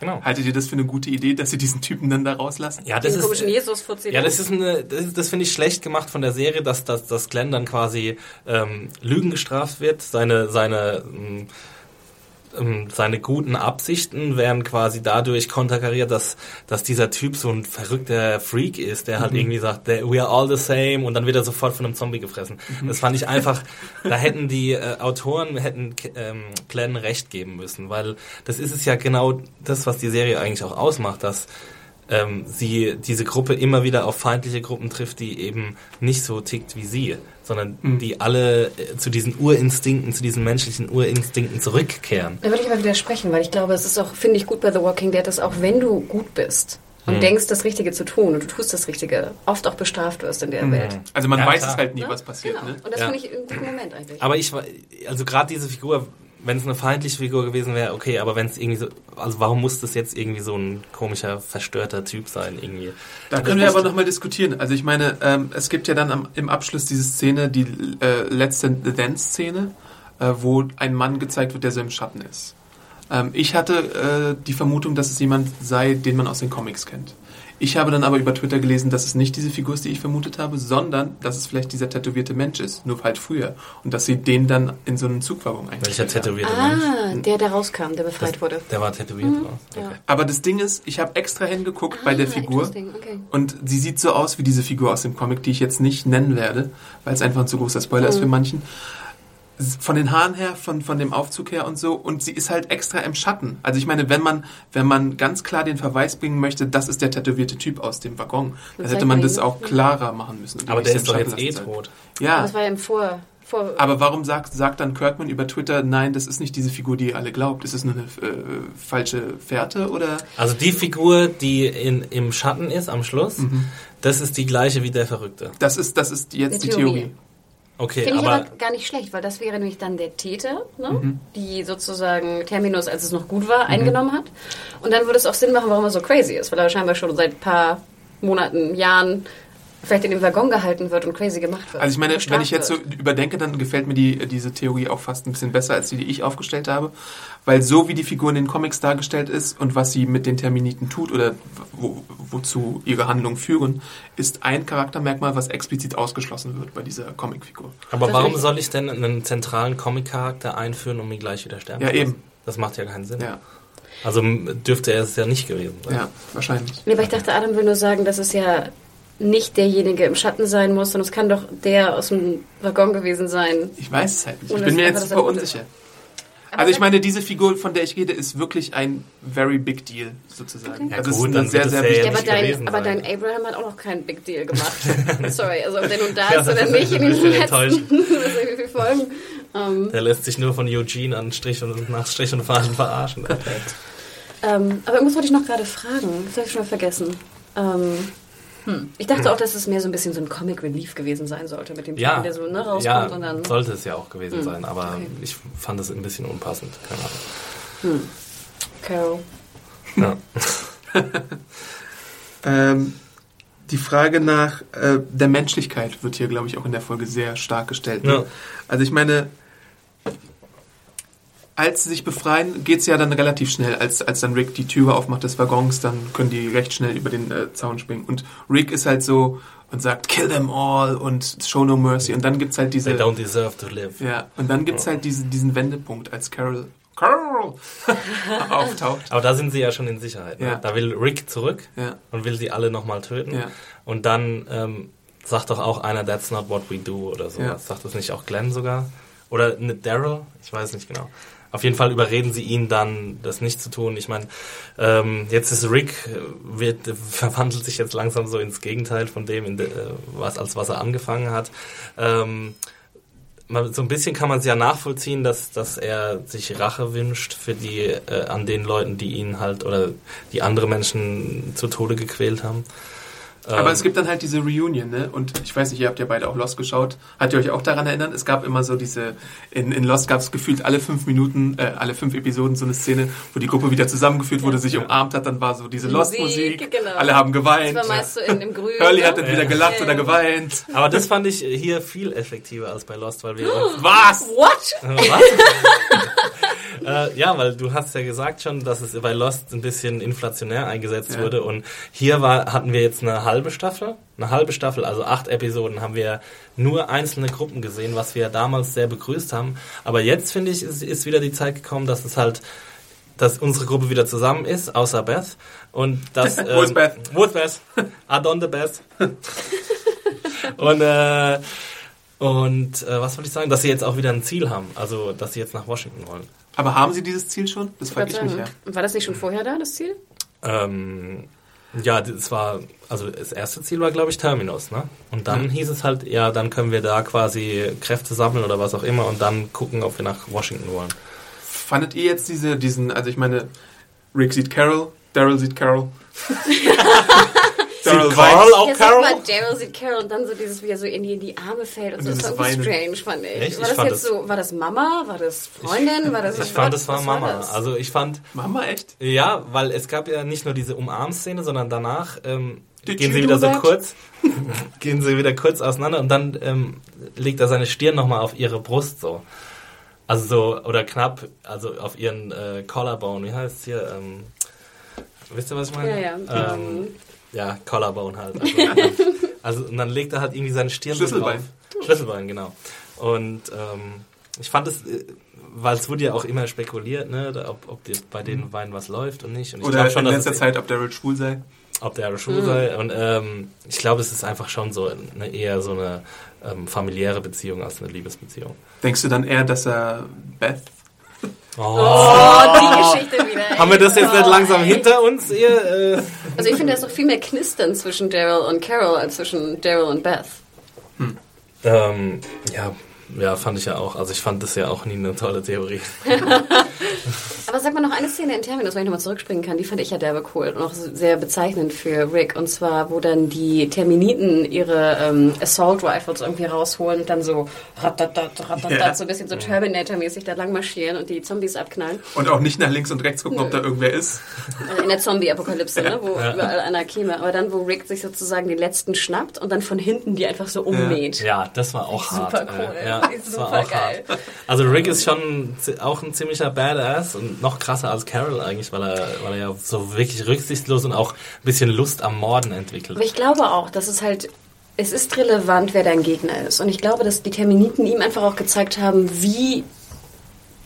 Genau. Haltet ihr das für eine gute Idee, dass sie diesen Typen dann da rauslassen? Ja, das Den ist, Jesus Ja, das ist eine, das, das finde ich schlecht gemacht von der Serie, dass, dass, dass Glenn dann quasi ähm, Lügen gestraft wird. Seine, seine, ähm, ähm, seine guten Absichten werden quasi dadurch konterkariert, dass, dass dieser Typ so ein verrückter Freak ist, der halt irgendwie sagt, "They- we are all the same und dann wird er sofort von einem Zombie gefressen. Das fand ich einfach, da hätten die äh, Autoren, hätten ähm, Glenn recht geben müssen, weil das ist es ja genau das, was die Serie eigentlich auch ausmacht, dass ähm, sie diese Gruppe immer wieder auf feindliche Gruppen trifft, die eben nicht so tickt wie sie, sondern die alle äh, zu diesen Urinstinkten, zu diesen menschlichen Urinstinkten zurückkehren. Da würde ich aber widersprechen, weil ich glaube, es ist auch, finde ich gut bei The Walking Dead, dass auch wenn du gut bist und Hm. denkst, das Richtige zu tun und du tust das Richtige, oft auch bestraft wirst in der Welt. Also man Ja, weiß klar. es halt nie, Ne? was passiert. Genau. Ne? Und das Ja. finde ich einen guten Moment eigentlich. Aber ich war, also gerade diese Figur, wenn es eine feindliche Figur gewesen wäre, okay, aber wenn es irgendwie so, also warum muss das jetzt irgendwie so ein komischer, verstörter Typ sein irgendwie? Da können wir aber nochmal diskutieren. Also ich meine, ähm, es gibt ja dann am, im Abschluss diese Szene, die äh, letzte The Dance-Szene, äh, wo ein Mann gezeigt wird, der so im Schatten ist. Ähm, ich hatte äh, die Vermutung, dass es jemand sei, den man aus den Comics kennt. Ich habe dann aber über Twitter gelesen, dass es nicht diese Figur ist, die ich vermutet habe, sondern dass es vielleicht dieser tätowierte Mensch ist, nur halt früher. Und dass sie den dann in so einen Zugwaggon Welcher eingestellt haben. tätowierte Mensch? ah, der, der rauskam, der befreit wurde. Der war tätowiert, oder? Ja. Aber das Ding ist, ich habe extra hingeguckt bei der Ah, Figur. okay. Und sie sieht so aus wie diese Figur aus dem Comic, die ich jetzt nicht nennen werde, weil es einfach ein zu großer Spoiler ist für manchen. Von den Haaren her, von, von dem Aufzug her und so. Und sie ist halt extra im Schatten. Also ich meine, wenn man, wenn man ganz klar den Verweis bringen möchte, das ist der tätowierte Typ aus dem Waggon, dann hätte man das auch klarer machen müssen. und Aber der ist doch jetzt eh tot. Ja, Das war ja im Vor... vor aber warum sagt, sagt dann Kirkman über Twitter, nein, das ist nicht diese Figur, die ihr alle glaubt. Ist es nur eine äh, falsche Fährte oder? Also die Figur, die in, im Schatten ist am Schluss, Mhm. das ist die gleiche wie der Verrückte. Das ist, das ist jetzt Eine die Theorie. Theorie. Okay, Finde ich aber, aber gar nicht schlecht, weil das wäre nämlich dann der Täter, ne? Mhm. die sozusagen Terminus, als es noch gut war, eingenommen hat. Und dann würde es auch Sinn machen, warum er so crazy ist, weil er scheinbar schon seit ein paar Monaten, Jahren vielleicht in dem Waggon gehalten wird und crazy gemacht wird. Also ich meine, wenn ich jetzt so überdenke, dann gefällt mir die, diese Theorie auch fast ein bisschen besser als die, die ich aufgestellt habe. Weil so wie die Figur in den Comics dargestellt ist und was sie mit den Terminiten tut oder wo, wozu ihre Handlungen führen, ist ein Charaktermerkmal, was explizit ausgeschlossen wird bei dieser Comicfigur. aber warum soll ich denn einen zentralen Comic-Charakter einführen, um ihn gleich wieder sterben Ja, zu lassen? eben. Das macht ja keinen Sinn. Ja, Also dürfte er es ja nicht gewesen sein. ja, wahrscheinlich. Nee, aber ich dachte, Adam will nur sagen, dass es ja nicht derjenige im Schatten sein muss, sondern es kann doch der aus dem Waggon gewesen sein. Ich weiß es halt nicht. Ich bin mir jetzt super er unsicher. Aber Also ich meine, diese Figur, von der ich rede, ist wirklich ein very big deal, sozusagen. Ja, also gut, ist dann sehr, sehr ja wichtige Ja, aber dein, aber dein Abraham hat auch noch keinen Big Deal gemacht. Sorry, also ob der nun da Ja, ist oder ist nicht in den letzten Folgen. Ähm, Der lässt sich nur von Eugene an Strich und nach Strich und Faden verarschen. ähm, aber irgendwas wollte ich noch gerade fragen. Das habe ich schon mal vergessen. Ähm, hm. Ich dachte auch, dass es mehr so ein bisschen so ein Comic Relief gewesen sein sollte mit dem Ja, Typen, der so ne, rauskommt ja und dann. sollte es ja auch gewesen sein, aber okay. ich fand es ein bisschen unpassend. Keine Ahnung. Carol. Ja. Ähm, die Frage nach äh, der Menschlichkeit wird hier, glaube ich, auch in der Folge sehr stark gestellt. Ne? Ja. Also ich meine, als sie sich befreien, geht es ja dann relativ schnell. Als, als dann Rick die Türe aufmacht des Waggons, dann können die recht schnell über den äh, Zaun springen. Und Rick ist halt so und sagt, kill them all und show no mercy. Und dann gibt's halt diese... They don't deserve to live. Ja, und dann gibt's halt diese, diesen Wendepunkt, als Carol, Carol auftaucht. Aber da sind sie ja schon in Sicherheit. Ne? Ja. Da will Rick zurück Ja. und will sie alle nochmal töten. Ja. Und dann ähm, sagt doch auch einer, that's not what we do oder so. Ja. Sagt das nicht auch Glenn sogar? Oder ne, Daryl? Ich weiß nicht genau. Auf jeden Fall überreden sie ihn dann, das nicht zu tun. Ich meine, ähm, jetzt ist Rick, äh, wird, verwandelt sich jetzt langsam so ins Gegenteil von dem, de, äh, was, als was er angefangen hat. Ähm, so ein bisschen kann man es ja nachvollziehen, dass, dass er sich Rache wünscht für die, äh, an den Leuten, die ihn halt oder die andere Menschen zu Tode gequält haben. Aber es gibt dann halt diese Reunion, ne? Und ich weiß nicht, ihr habt ja beide auch Lost geschaut. Hat ihr euch auch daran erinnert? Es gab immer so diese, in, in Lost gab es gefühlt alle fünf Minuten, äh, alle fünf Episoden so eine Szene, wo die Gruppe wieder zusammengeführt wurde, sich umarmt hat, dann war so diese Lost-Musik. Musik, genau. Alle haben geweint. Das war meist so in dem Grün. Hurley ne? hat entweder gelacht Ja. oder geweint. Aber das fand ich hier viel effektiver als bei Lost, weil wir uns Was? What? Was? äh, ja, weil du hast ja gesagt schon, dass es bei Lost ein bisschen inflationär eingesetzt Ja. wurde und hier war, hatten wir jetzt eine halbe Staffel, eine halbe Staffel, also acht Episoden, haben wir nur einzelne Gruppen gesehen, was wir damals sehr begrüßt haben. Aber jetzt finde ich, ist, ist wieder die Zeit gekommen, dass es halt dass unsere Gruppe wieder zusammen ist, außer Beth. Und dass, Wo ist Beth? Wo ist Beth? Adon the Beth. und äh, und äh, was wollte ich sagen? Dass sie jetzt auch wieder ein Ziel haben. Also, dass sie jetzt nach Washington wollen. Aber haben sie dieses Ziel schon? Das frage ich mich ja. War das nicht schon vorher da, das Ziel? Ähm, ja, das war, also das erste Ziel war, glaube ich, Terminus, ne? Und dann hieß es halt, ja, dann können wir da quasi Kräfte sammeln oder was auch immer und dann gucken, ob wir nach Washington wollen. Fandet ihr jetzt diese, diesen, also ich meine, Rick sieht Carol, Daryl sieht Carol. Daryl Carl weint. auch ja, Carol? mal, Daryl sieht Carol und dann so dieses, wie er so in die, in die Arme fällt und, Und so. Das war irgendwie Weinen. strange, fand ich. Echt? War Ich das fand jetzt das- so, war das Mama? War das Freundin? War das Ich fand, das war Mama. das? Also ich fand, Mama, echt? ja, weil es gab ja nicht nur diese Umarmszene, sondern danach ähm, Did gehen sie wieder so that? kurz, gehen sie wieder kurz auseinander und dann ähm, legt er seine Stirn nochmal auf ihre Brust so. Also so, oder knapp, also auf ihren äh, Collarbone, wie heißt hier? Ähm, wisst ihr, was ich meine? Ja, ja. Ähm, ja, Collarbone halt. Also, also und dann legt er halt irgendwie seine Stirn so Schlüsselbein. drauf. Schlüsselbein, genau. Und ähm, ich fand es, äh, weil es wurde ja auch immer spekuliert, ne, ob, ob die, bei den Weinen was läuft und nicht. Und ich Oder schon, in letzter Zeit, ob Daryl schwul sei. ob der Schul sei. Und ähm, ich glaube, es ist einfach schon so eine, eher so eine ähm, familiäre Beziehung als eine Liebesbeziehung. Denkst du dann eher, dass er Beth Oh. Oh, die Geschichte wieder. Haben wir das jetzt nicht Oh, langsam ey. hinter uns? Ihr, äh, Also ich finde, da ist noch viel mehr Knistern zwischen Daryl und Carol als zwischen Daryl und Beth. ähm, ja, ja, fand ich ja auch. Also ich fand das ja auch nie eine tolle Theorie. Aber sag mal noch eine Szene in Terminus, wenn ich nochmal zurückspringen kann, die fand ich ja derbe cool und auch sehr bezeichnend für Rick. Und zwar, wo dann die Terminiten ihre ähm, Assault Rifles irgendwie rausholen und dann so ratatat, ratatat, Ja. so ein bisschen so Terminator-mäßig da lang marschieren und die Zombies abknallen. und auch nicht nach links und rechts gucken, ob da irgendwer ist? Also in der Zombie-Apokalypse, ne, wo überall einer käme. Aber dann, wo Rick sich sozusagen den letzten schnappt und dann von hinten die einfach so ummäht. Ja, das war auch hart. Super cool. Ja, Ist das war super auch geil. hart. Also Rick ist schon auch ein ziemlicher Badass und noch krasser als Carol eigentlich, weil er, weil er ja so wirklich rücksichtslos und auch ein bisschen Lust am Morden entwickelt. Aber ich glaube auch, dass es halt, es ist relevant, wer dein Gegner ist. Und ich glaube, dass die Terminiten ihm einfach auch gezeigt haben, wie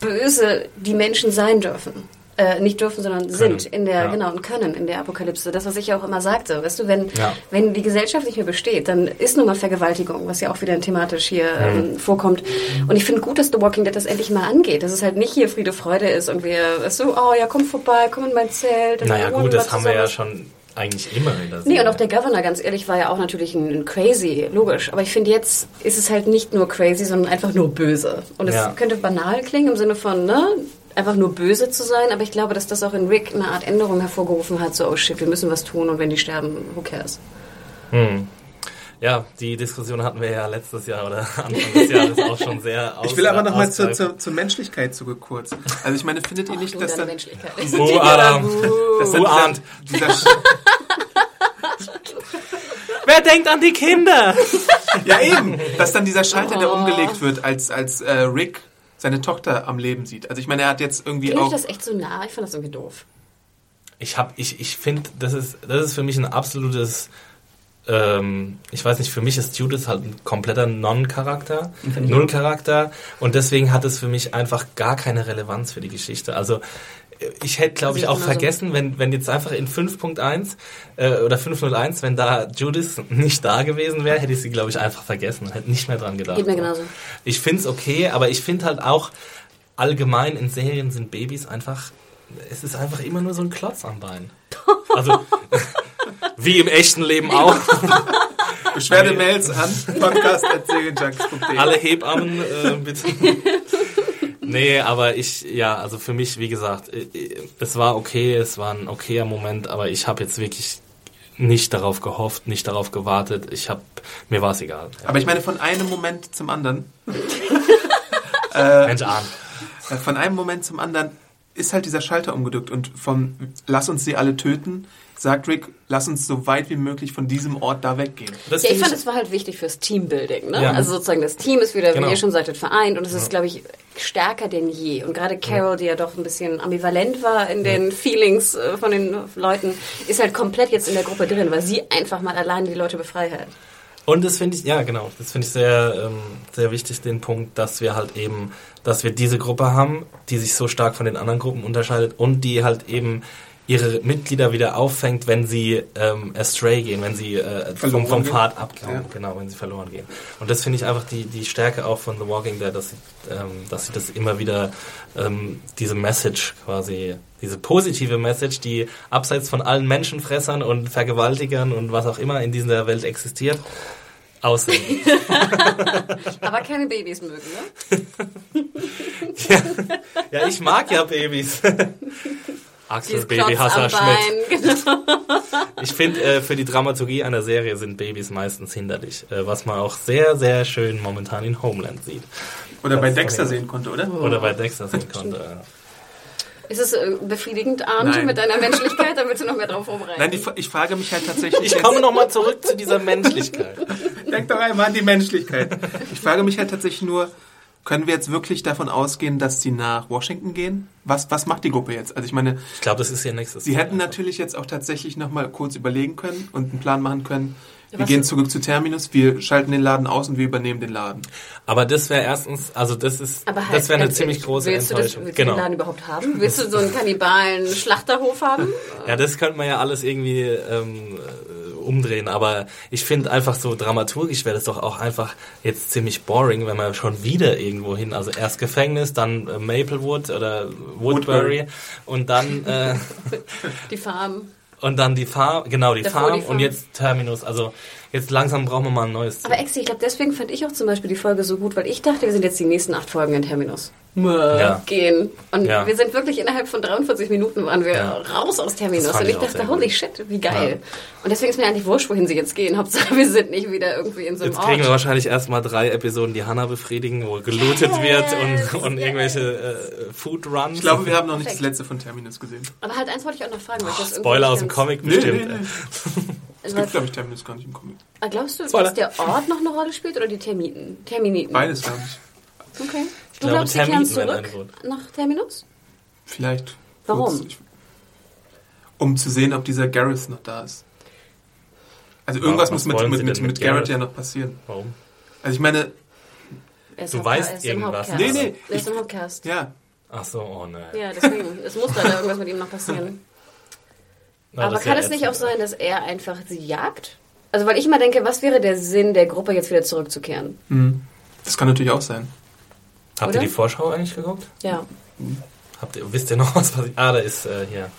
böse die Menschen sein dürfen. Äh, nicht dürfen, sondern sind in der, ja. genau, und können in der Apokalypse. Das, was ich ja auch immer sagte. Weißt du, wenn, Ja. wenn die Gesellschaft nicht mehr besteht, dann ist nun mal Vergewaltigung, was ja auch wieder thematisch hier ähm, vorkommt. Und ich finde gut, dass The Walking Dead das endlich mal angeht. Dass es halt nicht hier Friede, Freude ist und wir, weißt du, oh ja, komm vorbei, komm in mein Zelt. Naja gut, das haben wir ja schon eigentlich immer in der Nee, Serie. und auch der Governor, ganz ehrlich, war ja auch natürlich ein, ein crazy, logisch. Aber ich finde, jetzt ist es halt nicht nur crazy, sondern einfach nur böse. Und es Ja. könnte banal klingen im Sinne von, ne, einfach nur böse zu sein. Aber ich glaube, dass das auch in Rick eine Art Änderung hervorgerufen hat. So, oh shit, wir müssen was tun und wenn die sterben, who cares? Hm. Ja, die Diskussion hatten wir ja letztes Jahr oder Anfang des Jahres auch schon sehr aus Ich will aber nochmal zur, zur, zur Menschlichkeit zurück kurz. Also ich meine, findet ihr nicht, dass dann, Menschlichkeit. Oh, Adam. Oh, Arndt. dieser, dieser Wer denkt an die Kinder? Ja eben, dass dann dieser Schalter, der umgelegt wird, als, als äh, Rick seine Tochter am Leben sieht. Also ich meine, er hat jetzt irgendwie Ging euch auch... das echt so nah? Ich fand das irgendwie doof. Ich hab, ich, ich finde, das ist, das ist für mich ein absolutes, ähm, ich weiß nicht, für mich ist Judith halt ein kompletter Non-Charakter, Null-Charakter und deswegen hat es für mich einfach gar keine Relevanz für die Geschichte. Also ich hätte, glaube ich, auch vergessen, wenn, wenn jetzt einfach in 5.1 äh, oder 501, wenn da Judith nicht da gewesen wäre, hätte ich sie, glaube ich, einfach vergessen und hätte nicht mehr dran gedacht. Geht mir genauso. Ich finde es okay, aber ich finde halt auch, allgemein in Serien sind Babys einfach, es ist einfach immer nur so ein Klotz am Bein. Also, wie im echten Leben auch. Beschwerdemails an podcast.serienjunkies.de Alle Hebammen, äh, bitte. Nee, aber ich, ja, also für mich, wie gesagt, äh, äh, es war okay, es war ein okayer Moment, aber ich habe jetzt wirklich nicht darauf gehofft, nicht darauf gewartet. Ich habe mir war es egal. Aber ich meine, von einem Moment zum anderen, Mensch, Arndt. äh, von einem Moment zum anderen ist halt dieser Schalter umgedrückt und von lass uns sie alle töten, sagt Rick, lass uns so weit wie möglich von diesem Ort da weggehen. Das Ja, ich fand, es war halt wichtig fürs Teambuilding. Ne? Ja. Also sozusagen das Team ist wieder, Genau. wie ihr schon sagtet, vereint und es ist, glaube ich, stärker denn je. Und gerade Carol, die ja doch ein bisschen ambivalent war in den Feelings äh, von den Leuten, ist halt komplett jetzt in der Gruppe drin, weil sie einfach mal alleine die Leute befreit hat. Und das finde ich, ja genau, das finde ich sehr, ähm, sehr wichtig, den Punkt, dass wir halt eben, dass wir diese Gruppe haben, die sich so stark von den anderen Gruppen unterscheidet und die halt eben ihre Mitglieder wieder auffängt, wenn sie ähm, astray gehen, wenn sie äh, vom, vom. Pfad abkommen, Ja. genau, wenn sie verloren gehen. Und das finde ich einfach die, die Stärke auch von The Walking Dead, dass sie, ähm, dass sie das immer wieder, ähm, diese Message quasi, diese positive Message, die abseits von allen Menschenfressern und Vergewaltigern und was auch immer in dieser Welt existiert, aussehen. Aber keine Babys mögen, ne? ja, ich mag ja Babys. Axel, Dieses Baby Hasser Schmidt. Genau. Ich finde, äh, für die Dramaturgie einer Serie sind Babys meistens hinderlich, äh, was man auch sehr, sehr schön momentan in Homeland sieht. Oder bei Das- Dexter sehen konnte, oder? Oder bei Dexter sehen konnte. Ist es äh, befriedigend, Arndt, mit deiner Menschlichkeit? Da willst du noch mehr drauf vorbereiten. Nein, die, ich frage mich halt tatsächlich. Ich komme nochmal zurück zu dieser Menschlichkeit. Denk doch einmal an die Menschlichkeit. Ich frage mich halt tatsächlich nur, können wir jetzt wirklich davon ausgehen, dass sie nach Washington gehen? Was, was macht die Gruppe jetzt? Also ich meine, Ich glaube, das ist ihr nächstes sie Ziel hätten einfach. natürlich jetzt auch tatsächlich nochmal kurz überlegen können und einen Plan machen können. Wir was- gehen zurück zu Terminus, wir schalten den Laden aus und wir übernehmen den Laden. Aber das wäre erstens, also das ist, Aber halt, das wäre eine ganz ziemlich große willst du das, Enttäuschung. willst du genau. den Laden überhaupt haben? Willst du so einen kannibalen Schlachterhof haben? Ja, das könnte man ja alles irgendwie ähm, äh, umdrehen, aber ich finde einfach so dramaturgisch wäre das doch auch einfach jetzt ziemlich boring, wenn man schon wieder irgendwo hin, also erst Gefängnis, dann äh, Maplewood oder Woodbury, Woodbury. und dann äh, Die Farm. und dann die Farm, genau die Davor Farm, die Farm. und jetzt Terminus. Also jetzt langsam brauchen wir mal ein neues. Ziel. Aber Exi, ich glaube, deswegen fand ich auch zum Beispiel die Folge so gut, weil ich dachte, wir sind jetzt die nächsten acht Folgen in Terminus. Ja. Gehen. Und Ja. wir sind wirklich innerhalb von 43 Minuten waren wir Ja. raus aus Terminus. Das Und ich ich dachte, holy gut. shit, wie geil. Und deswegen ist mir eigentlich wurscht, wohin sie jetzt gehen. Hauptsache, wir sind nicht wieder irgendwie in so einem Jetzt kriegen wir Ort. wahrscheinlich erstmal drei Episoden, die Hannah befriedigen, wo gelootet wird und, und yes. irgendwelche äh, Food Runs. Ich glaube, wir haben noch nicht das Perfekt. letzte von Terminus gesehen. Aber halt eins wollte ich auch noch fragen. Das irgendwie Spoiler aus dem Comic Nee, bestimmt. nee, nee. Es gibt, glaube ich, Terminus gar nicht im Comic. Ah, Glaubst du, Spoiler. dass der Ort noch eine Rolle spielt oder die Termiten? Terminiten? Beides, glaube ich. Okay. Ich Du glaube, glaubst, sie kehren Termiten zurück nach Terminus? Vielleicht. Warum? um zu sehen, ob dieser Gareth noch da ist. Also irgendwas was muss mit, mit, mit, mit Garrett Gareth? ja noch passieren. Warum? Also ich meine, Du weißt irgendwas. Nee, nee, Er ist im Hauptcast. ja, Ach so, oh nein. Ja, deswegen. Es muss leider irgendwas mit ihm noch passieren. Na, Aber das kann es nicht auch sein, dass er einfach sie jagt? Also, weil ich immer denke, was wäre der Sinn der Gruppe, jetzt wieder zurückzukehren? das kann natürlich auch sein. Habt Oder? ihr die Vorschau eigentlich geguckt? Ja. Habt ihr, wisst ihr noch was? was ich, ah, da ist äh, hier.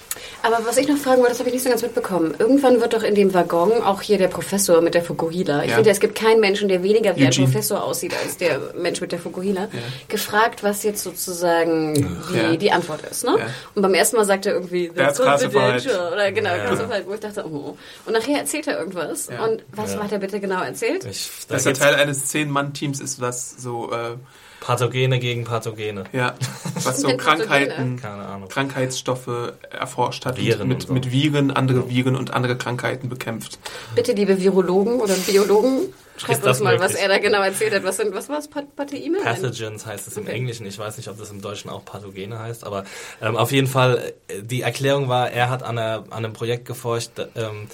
Aber was ich noch fragen wollte, das habe ich nicht so ganz mitbekommen. Irgendwann wird doch in dem Waggon auch hier der Professor mit der Fukuhila, ich Ja. finde, es gibt keinen Menschen, der weniger wie ein. Professor aussieht als der Mensch mit der Fukuhila, gefragt, was jetzt sozusagen die, Ja. die Antwort ist. Ne? Ja. Und beim ersten Mal sagt er irgendwie, That's confidential. classified. Oder genau, Ja. classified, wo ich dachte, oh. Und nachher erzählt er irgendwas. Ja. Und was Ja. hat er bitte genau erzählt? Ich, da Dass er Teil eines Zehn-Mann-Teams ist, was so, äh, Pathogene gegen Pathogene. ja, was so Pathogene? Krankheiten, Keine Ahnung. Krankheitsstoffe erforscht hat Viren und mit, und so. mit Viren, andere Viren und andere Krankheiten bekämpft. Bitte, liebe Virologen oder Biologen, schreibt uns mal, was möglich? er da genau erzählt hat. Was sind, was war es? Pat- Proteine? Nein. Pathogens heißt es im Okay. Englischen. Ich weiß nicht, ob das im Deutschen auch Pathogene heißt, aber ähm, auf jeden Fall, äh, die Erklärung war, er hat an, einer, an einem Projekt geforscht, ähm,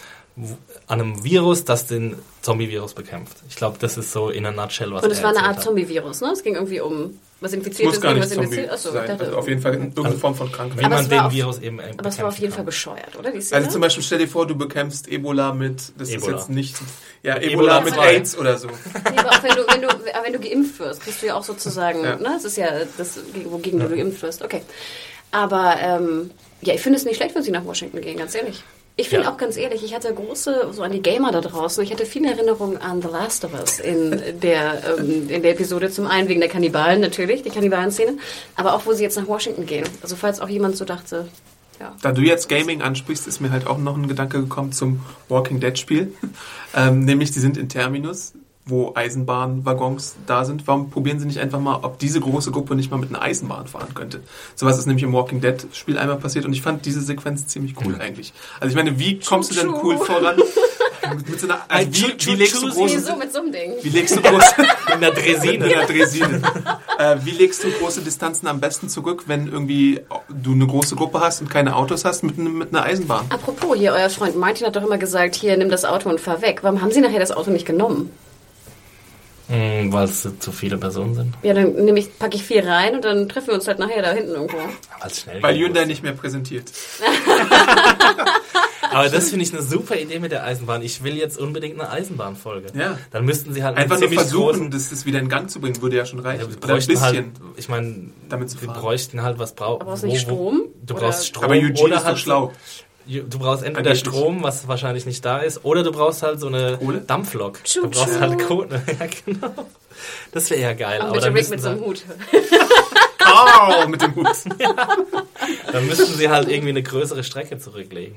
an einem Virus, das den Zombie-Virus bekämpft. Ich glaube, das ist so in a nutshell, was Und es war eine Art. Zombie-Virus, ne? Es ging irgendwie um was infiziert muss ist, gar nicht was Zombie infiziert. Dachte, Also auf jeden Fall irgendeine Form von Krankheit. Wie Aber man es war den auf- Virus eben äh, aber es war auf jeden Fall bekämpfen bescheuert, oder? Die Szene? Also zum Beispiel stell dir vor, du bekämpfst Ebola mit, das Ebola. ist jetzt nicht, ja, Ebola Ebola, mit zwei. AIDS oder so. Nee, aber auch wenn du, wenn, du, aber wenn du geimpft wirst, kriegst du ja auch sozusagen, Ja. ne? Das ist ja das, gegen- wogegen du geimpft wirst. Okay. Aber ähm, ja, ich finde es nicht schlecht, wenn sie nach Washington gehen, ganz ehrlich. Ich finde Ja. auch ganz ehrlich, ich hatte große, so an die Gamer da draußen, ich hatte viele Erinnerungen an The Last of Us in der, ähm, in der Episode. Zum einen wegen der Kannibalen natürlich, die Kannibalen-Szene, aber auch, wo sie jetzt nach Washington gehen. Also falls auch jemand so dachte, ja. Da du jetzt Gaming ansprichst, ist mir halt auch noch ein Gedanke gekommen zum Walking Dead Spiel. ähm, nämlich, die sind in Terminus, wo Eisenbahnwaggons da sind. Warum probieren sie nicht einfach mal, ob diese große Gruppe nicht mal mit einer Eisenbahn fahren könnte? Sowas ist nämlich im Walking Dead Spiel einmal passiert und ich fand diese Sequenz ziemlich cool eigentlich. Also ich meine, wie kommst du denn cool voran? mit, so einer, also wie, wie legst du große, so mit so einem Ding. wie legst du große, In der Dresine. in der Dresine. äh, wie legst du große Distanzen am besten zurück, wenn irgendwie du eine große Gruppe hast und keine Autos hast mit, mit einer Eisenbahn? Apropos, hier, euer Freund Martin hat doch immer gesagt, hier, nimm das Auto und fahr weg. Warum haben Sie nachher das Auto nicht genommen? Mm, Weil es zu viele Personen sind. Ja, dann nehme ich, packe ich vier rein und dann treffen wir uns halt nachher da hinten irgendwo. Weil es schnell Weil geht. Hyundai nicht mehr präsentiert. Aber das finde ich eine super Idee mit der Eisenbahn. Ich will jetzt unbedingt eine Eisenbahnfolge. Ja. Dann müssten sie halt einen Einfach nur ziemlich versuchen, großen- das, das wieder in Gang zu bringen, würde ja schon reichen. Ja, wir Oder ein bräuchten halt, bisschen. ich meine, damit zu wir fahren. bräuchten halt was braucht. Aber brauchst du nicht Strom? Du Oder- brauchst Strom. Aber Eugene oder ist halt doch schlau. Du brauchst entweder Angeblich. Strom, was wahrscheinlich nicht da ist, oder du brauchst halt so eine Kohle? Dampflok. Tschu, Du brauchst halt Kohle. Ja, genau. Das wäre ja geil. Auch aber mit dann dem Rick mit so einem sie, Hut. Au, mit dem Hut. dann müssten sie halt irgendwie eine größere Strecke zurücklegen.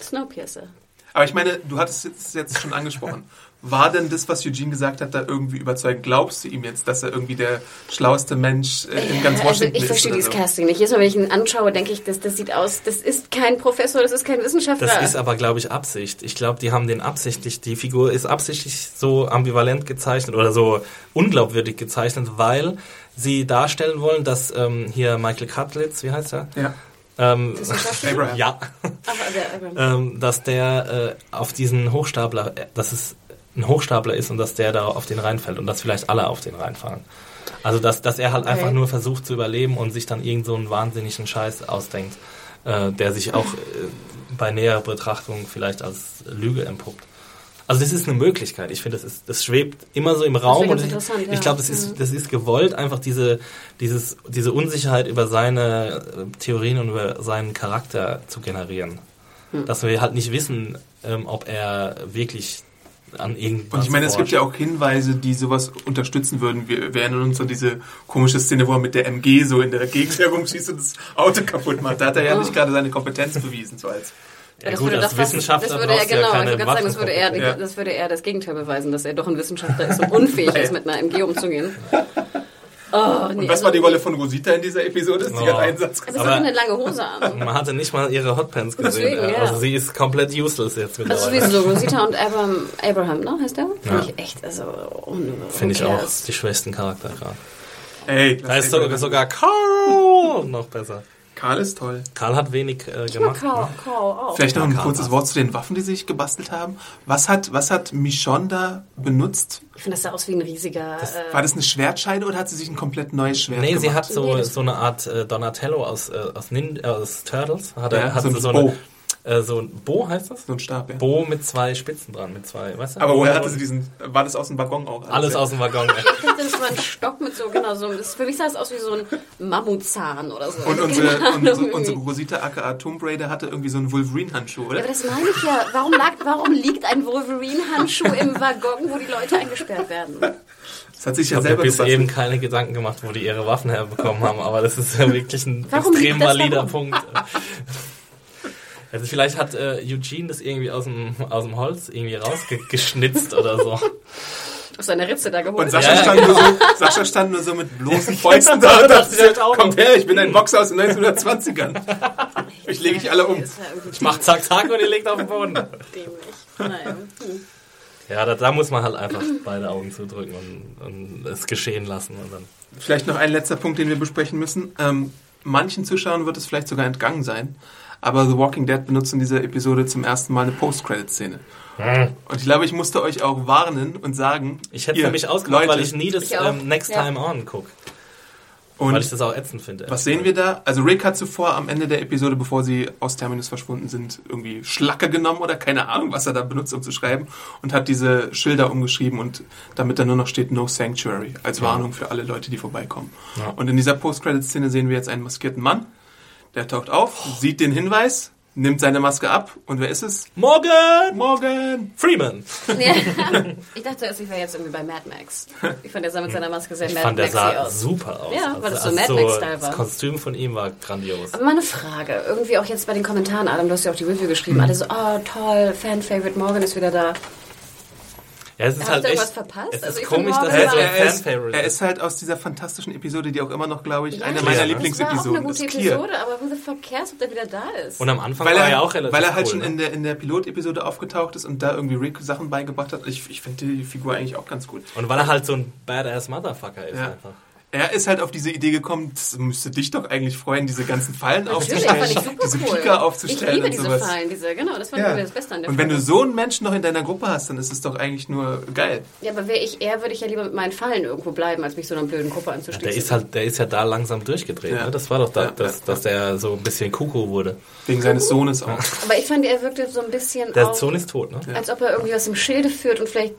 Snowpiercer. Aber ich meine, du hattest es jetzt schon angesprochen. War denn das, was Eugene gesagt hat, da irgendwie überzeugend? Glaubst du ihm jetzt, dass er irgendwie der schlauste Mensch äh, in ganz Also Washington ich ist? verstehe oder dieses so? Casting nicht. Jedes Mal, wenn ich ihn anschaue, denke ich, das, das sieht aus, das ist kein Professor, das ist kein Wissenschaftler. Das ist aber, glaube ich, Absicht. Ich glaube, die haben den absichtlich, die Figur ist absichtlich so ambivalent gezeichnet oder so unglaubwürdig gezeichnet, weil sie darstellen wollen, dass ähm, hier Michael Cutlitz, wie heißt er? Ja. Ähm, Abraham. ja, Ach, der, aber- ähm, dass der äh, auf diesen Hochstapler, äh, dass es ein Hochstapler ist und dass der da auf den reinfällt und dass vielleicht alle auf den reinfahren. Also dass, dass er halt Okay. einfach nur versucht zu überleben und sich dann irgend so einen wahnsinnigen Scheiß ausdenkt, äh, der sich auch äh, bei näherer Betrachtung vielleicht als Lüge entpuppt. Also das ist eine Möglichkeit. Ich finde, das, ist, das schwebt immer so im Raum und ich, ja. ich glaube, das ist, das ist gewollt, einfach diese, dieses, diese Unsicherheit über seine äh, Theorien und über seinen Charakter zu generieren. Hm. Dass wir halt nicht wissen, ähm, ob er wirklich an irgendwas Und ich meine, es gibt ja auch Hinweise, die sowas unterstützen würden. Wir, wir erinnern uns an diese komische Szene, wo er mit der MG so in der Gegend herumschießt und das Auto kaputt macht. Da hat er ja nicht gerade seine Kompetenz bewiesen, so als. Ja, das gut, würde fast- Wissenschaftler das würde er, genau, ja keine ich sagen, das würde, er, Ja. das würde er das Gegenteil beweisen, dass er doch ein Wissenschaftler ist und unfähig ist, mit einer MG umzugehen. Oh, nee, Und was also- war die Rolle von Rosita in dieser Episode? Sie Oh. hat einen Satz Aber gesagt. sie Aber- hat eine lange Hose an. Man hatte nicht mal ihre Hotpants gesehen. Deswegen, ja. Also sie ist komplett useless jetzt Das ist mittlerweile. wie so Rosita und Abraham, Abraham ne, heißt der? Finde Ja. ich echt, also, ohne, Finde ich auch die schwächsten Charakter gerade. Ey, Da ist sogar Carl noch besser. Karl ist toll. Karl hat wenig äh, Ich mag gemacht. Kau, Ne? Kau auch. Vielleicht noch ein Karl kurzes. Wort zu den Waffen, die sie sich gebastelt haben. Was hat, was hat Michonne da benutzt? Ich finde, das sah aus wie ein riesiger. äh, War das eine Schwertscheide oder hat sie sich ein komplett neues Schwert Nee, gemacht? sie hat so, Nee, das- so eine Art äh, Donatello aus, äh, aus, Nin äh, aus Turtles. Hat, Ja, er hat so so, eine, äh, so ein Bo heißt das? so ein Stab, ja. Bo mit zwei Spitzen dran, mit zwei, weißt du? Aber woher hatte sie diesen, war das aus dem Waggon auch? Alles ja. aus dem Waggon. ey. Ich dachte, das war ein Stock mit so, genau, so, das, für mich sah es aus wie so ein Mammutzahn oder so. Und unsere, Ahnung, unsere, unsere Rosita aka Tomb Raider hatte irgendwie so einen Wolverine-Handschuh, Ja, oder? aber das meine ich ja. Warum, lag, warum liegt ein Wolverine-Handschuh im Waggon, wo die Leute eingesperrt werden? Das hat sich Ich ja selber bis eben keine Gedanken gemacht, wo die ihre Waffen herbekommen haben, aber das ist ja wirklich ein Warum extrem valider? Punkt. Also vielleicht hat äh, Eugene das irgendwie aus dem, aus dem Holz irgendwie rausgeschnitzt oder so. Aus seiner Ritze da geholt. Und Sascha, Ja, ja, stand nur so, Sascha stand nur so mit bloßen Fäusten da und Das ist halt dachte, auch kommt her, ich bin ein Boxer aus den 1920ern. Ich lege ich alle um. Ich mach zack, zack und ihr legt auf den Boden. dämlich. Hm. Ja, da, da muss man halt einfach beide Augen zudrücken und, und es geschehen lassen. Und dann. Vielleicht noch ein letzter Punkt, den wir besprechen müssen. Ähm, manchen Zuschauern wird es vielleicht sogar entgangen sein, aber The Walking Dead benutzt in dieser Episode zum ersten Mal eine Post-Credit-Szene. Und ich glaube, ich musste euch auch warnen und sagen, Ich hätte ihr, für mich ausgemacht, Leute, weil ich nie das Ich ähm, Next Ja. Time On gucke. und Weil ich das auch ätzend finde. was sehen wir da? Also Rick hat zuvor am Ende der Episode, bevor sie aus Terminus verschwunden sind, irgendwie Schlacke genommen oder keine Ahnung, was er da benutzt, um zu schreiben und hat diese Schilder umgeschrieben und damit dann nur noch steht No Sanctuary als Warnung für alle Leute, die vorbeikommen. Ja. Und in dieser Post-Credit-Szene sehen wir jetzt einen maskierten Mann, der taucht auf, sieht den Hinweis, nimmt seine Maske ab und wer ist es? Morgan! Morgan! Freeman! Ja. Ich dachte erst, ich wäre jetzt irgendwie bei Mad Max. Ich fand, der sah mit seiner Maske sehr Ich Mad fand, der Maxy sah aus. super aus. Ja, weil das so also Mad Max-Style Das war. Kostüm von ihm war grandios. Aber mal eine Frage, irgendwie auch jetzt bei den Kommentaren, Adam, du hast ja auch die Review geschrieben, Mhm. alle so, oh toll, Fan-Favorite Morgan ist wieder da. Ja, es ist Habt halt echt, irgendwas verpasst? Es ist Also komisch, dass er war- so ein Er ist, er ist. ist halt aus dieser fantastischen Episode, die auch immer noch, glaube ich, Ja, eine meiner Das war auch Lieblingsepisoden eine gute ist. Episode, aber who the fuck cares, ob der wieder da ist? Und am Anfang Weil war er, er ja auch relativ weil er halt cool, schon ne? in der, in der Pilotepisode aufgetaucht ist und da irgendwie Rick Sachen beigebracht hat. Ich, ich finde die Figur eigentlich auch ganz gut. Und weil er halt so ein badass Motherfucker ist Ja. einfach. Er ist halt auf diese Idee gekommen, das müsste dich doch eigentlich freuen, diese ganzen Fallen Natürlich, aufzustellen, fand ich super diese cool. Pika aufzustellen Ich liebe und diese sowas. Fallen, diese, genau, das fand Ja. ich das Beste an der Und wenn du Folge. so einen Menschen noch in deiner Gruppe hast, dann ist es doch eigentlich nur geil. Ja, aber wäre ich er, würde ich ja lieber mit meinen Fallen irgendwo bleiben, als mich so einer blöden Gruppe anzuschließen. Der ist halt, der ist ja da langsam durchgedreht. Ja. Ne? Das war doch da, Ja, dass, ja, dass der so ein bisschen Kuckuck wurde. Wegen seines Sohnes auch. aber ich fand, er wirkte so ein bisschen Der auch, Sohn ist tot, ne? als ob er irgendwie was im Schilde führt und vielleicht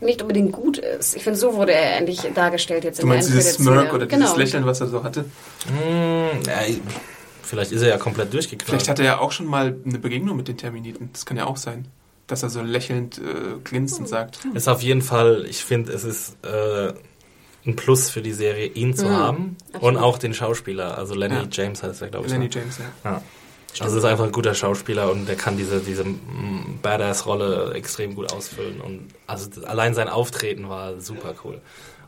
nicht unbedingt gut ist. Ich finde, so wurde er endlich dargestellt jetzt Du in der meinst dieses. Smirk oder genau. dieses Lächeln, was er so hatte? Hm, ja, vielleicht ist er ja komplett durchgeknallt. Vielleicht hat er ja auch schon mal eine Begegnung mit den Terminiten. Das kann ja auch sein. Dass er so lächelnd äh, grinst und sagt, hm, ist auf jeden Fall, ich finde, es ist äh, ein Plus für die Serie, ihn zu haben Mhm. absolut. und auch den Schauspieler. Also Lenny Ja. James heißt er, glaube ich. Lenny ne? James, ja. Ja. Also ist einfach ein guter Schauspieler und der kann diese, diese mm, Badass-Rolle extrem gut ausfüllen. Und also allein sein Auftreten war super cool.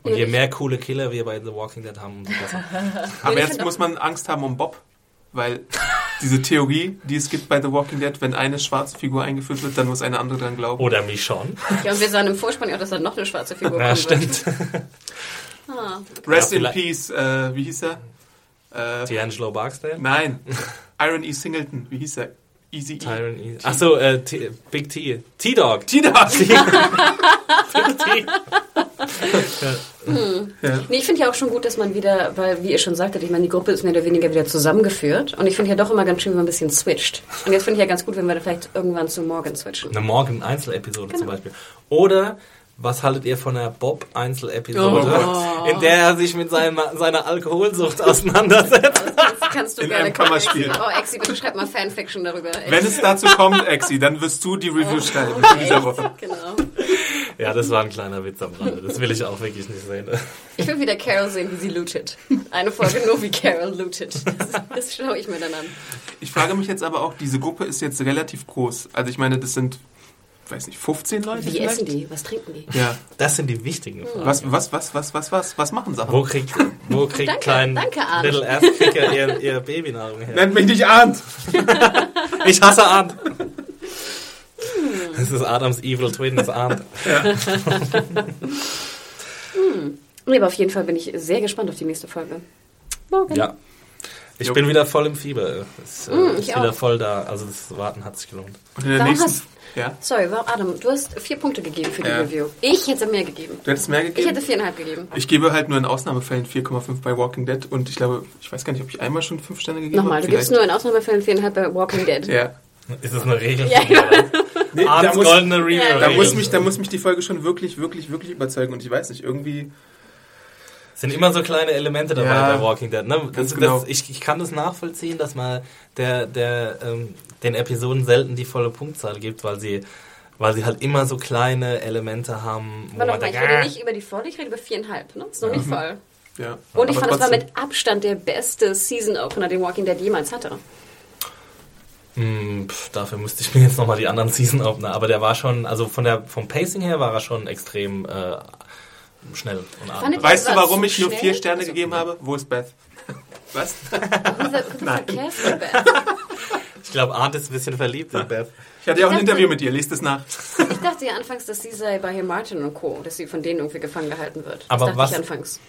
Und je mehr coole Killer wir bei The Walking Dead haben, umso besser. Aber jetzt muss man Angst haben um Bob, weil diese Theorie, die es gibt bei The Walking Dead, wenn eine schwarze Figur eingeführt wird, dann muss eine andere dran glauben. Oder Michonne. Ja, und wir sahen im Vorspann ja auch, dass da noch eine schwarze Figur Ja, kommen stimmt. wird. Ah, Rest Ja, in Peace, äh, wie hieß er? Äh, D'Angelo Barksdale. nein, Iron E. Singleton, wie hieß er? Easy E. Tyron E. Achso, äh, T Big T. T-Dog. Tina! T. Nee, ich finde ja auch schon gut, dass man wieder, weil, wie ihr schon sagtet, ich meine, die Gruppe ist mehr oder weniger wieder zusammengeführt. Und ich finde ja doch immer ganz schön, wenn man ein bisschen switcht. Und jetzt finde ich ja ganz gut, wenn wir da vielleicht irgendwann zu Morgan switchen. Eine Morgen-Einzelepisode Genau. zum Beispiel. Oder was haltet ihr von der Bob-Einzelepisode, Oh in der er sich mit seiner, seiner Alkoholsucht auseinandersetzt? Das kannst du In gerne einem Kammerspiel. Oh, Exi, bitte schreib mal Fanfiction darüber. Wenn es dazu kommt, Exi, dann wirst du die Review schreiben in dieser Woche. Genau. Ja, das war ein kleiner Witz am Rande. Das will ich auch wirklich nicht sehen. Ich will wieder Carol sehen, wie sie lootet. Eine Folge nur, wie Carol lootet. Das, das schaue ich mir dann an. Ich frage mich jetzt aber auch, diese Gruppe ist jetzt relativ groß. Also ich meine, das sind, weiß nicht, 15 Leute Wie vielleicht? essen die? Was trinken die? Ja. Das sind die wichtigen Fragen. Was, was, was, was, was, was, was machen sie? Wo kriegt, wo kriegt Danke, klein danke. Little Ass Kicker ihr, ihr Babynahrung her? Nennt mich nicht Arndt! Ich hasse Arndt. Das ist Adams Evil Twin, das ist Arndt. Nee, aber auf jeden Fall bin ich sehr gespannt auf die nächste Folge. Morgen. Ja. Ich Jo. bin wieder voll im Fieber. Es äh, Mm, ist ich wieder auch. voll da. Also das Warten hat sich gelohnt. Und in der Warum nächsten... hast- Ja? Sorry, warum, Adam, du hast vier Punkte gegeben für die Ja. Review. Ich hätte mehr gegeben. Du hättest mehr Ich gegeben? hätte viereinhalb gegeben. Ich gebe halt nur in Ausnahmefällen 4,5 bei Walking Dead und ich glaube, ich weiß gar nicht, ob ich einmal schon 5 Sterne gegeben Nochmal, habe. du gibst nur in Ausnahmefällen viereinhalb bei Walking Dead. Ja. Ist das eine Regel? Ja. Nee, da, muss, goldene Review. Ja. da, muss mich, da muss mich die Folge schon wirklich, wirklich, wirklich überzeugen und ich weiß nicht, irgendwie... sind immer so kleine Elemente dabei Ja, bei Walking Dead. Ne? Das, ganz das, genau. ich, ich kann das nachvollziehen, dass man der, der, ähm, den Episoden selten die volle Punktzahl gibt, weil sie, weil sie halt immer so kleine Elemente haben, wo Warte man mal, ich rede ah, nicht über die voll, ich rede über viereinhalb. Ne? Ist noch nicht voll. Ja. Und ich Aber fand, es war mit Abstand der beste Season-Opener, den Walking Dead jemals hatte. hm, pf, dafür müsste ich mir jetzt nochmal die anderen Season Opener, aber der war schon, also von der, vom Pacing her war er schon extrem äh, schnell und abenteuerlich. Weißt du, warum ich nur? 4 Sterne Also- gegeben habe? Wo ist Beth? Was? Nein. Ich glaube, Arndt ist ein bisschen verliebt in Beth. Ich hatte ja auch ein Interview mit ihr, lest es nach. Ich dachte ja anfangs, dass sie sei bei Herr Martin und Co., dass sie von denen irgendwie gefangen gehalten wird. Aber das dachte was- ich anfangs.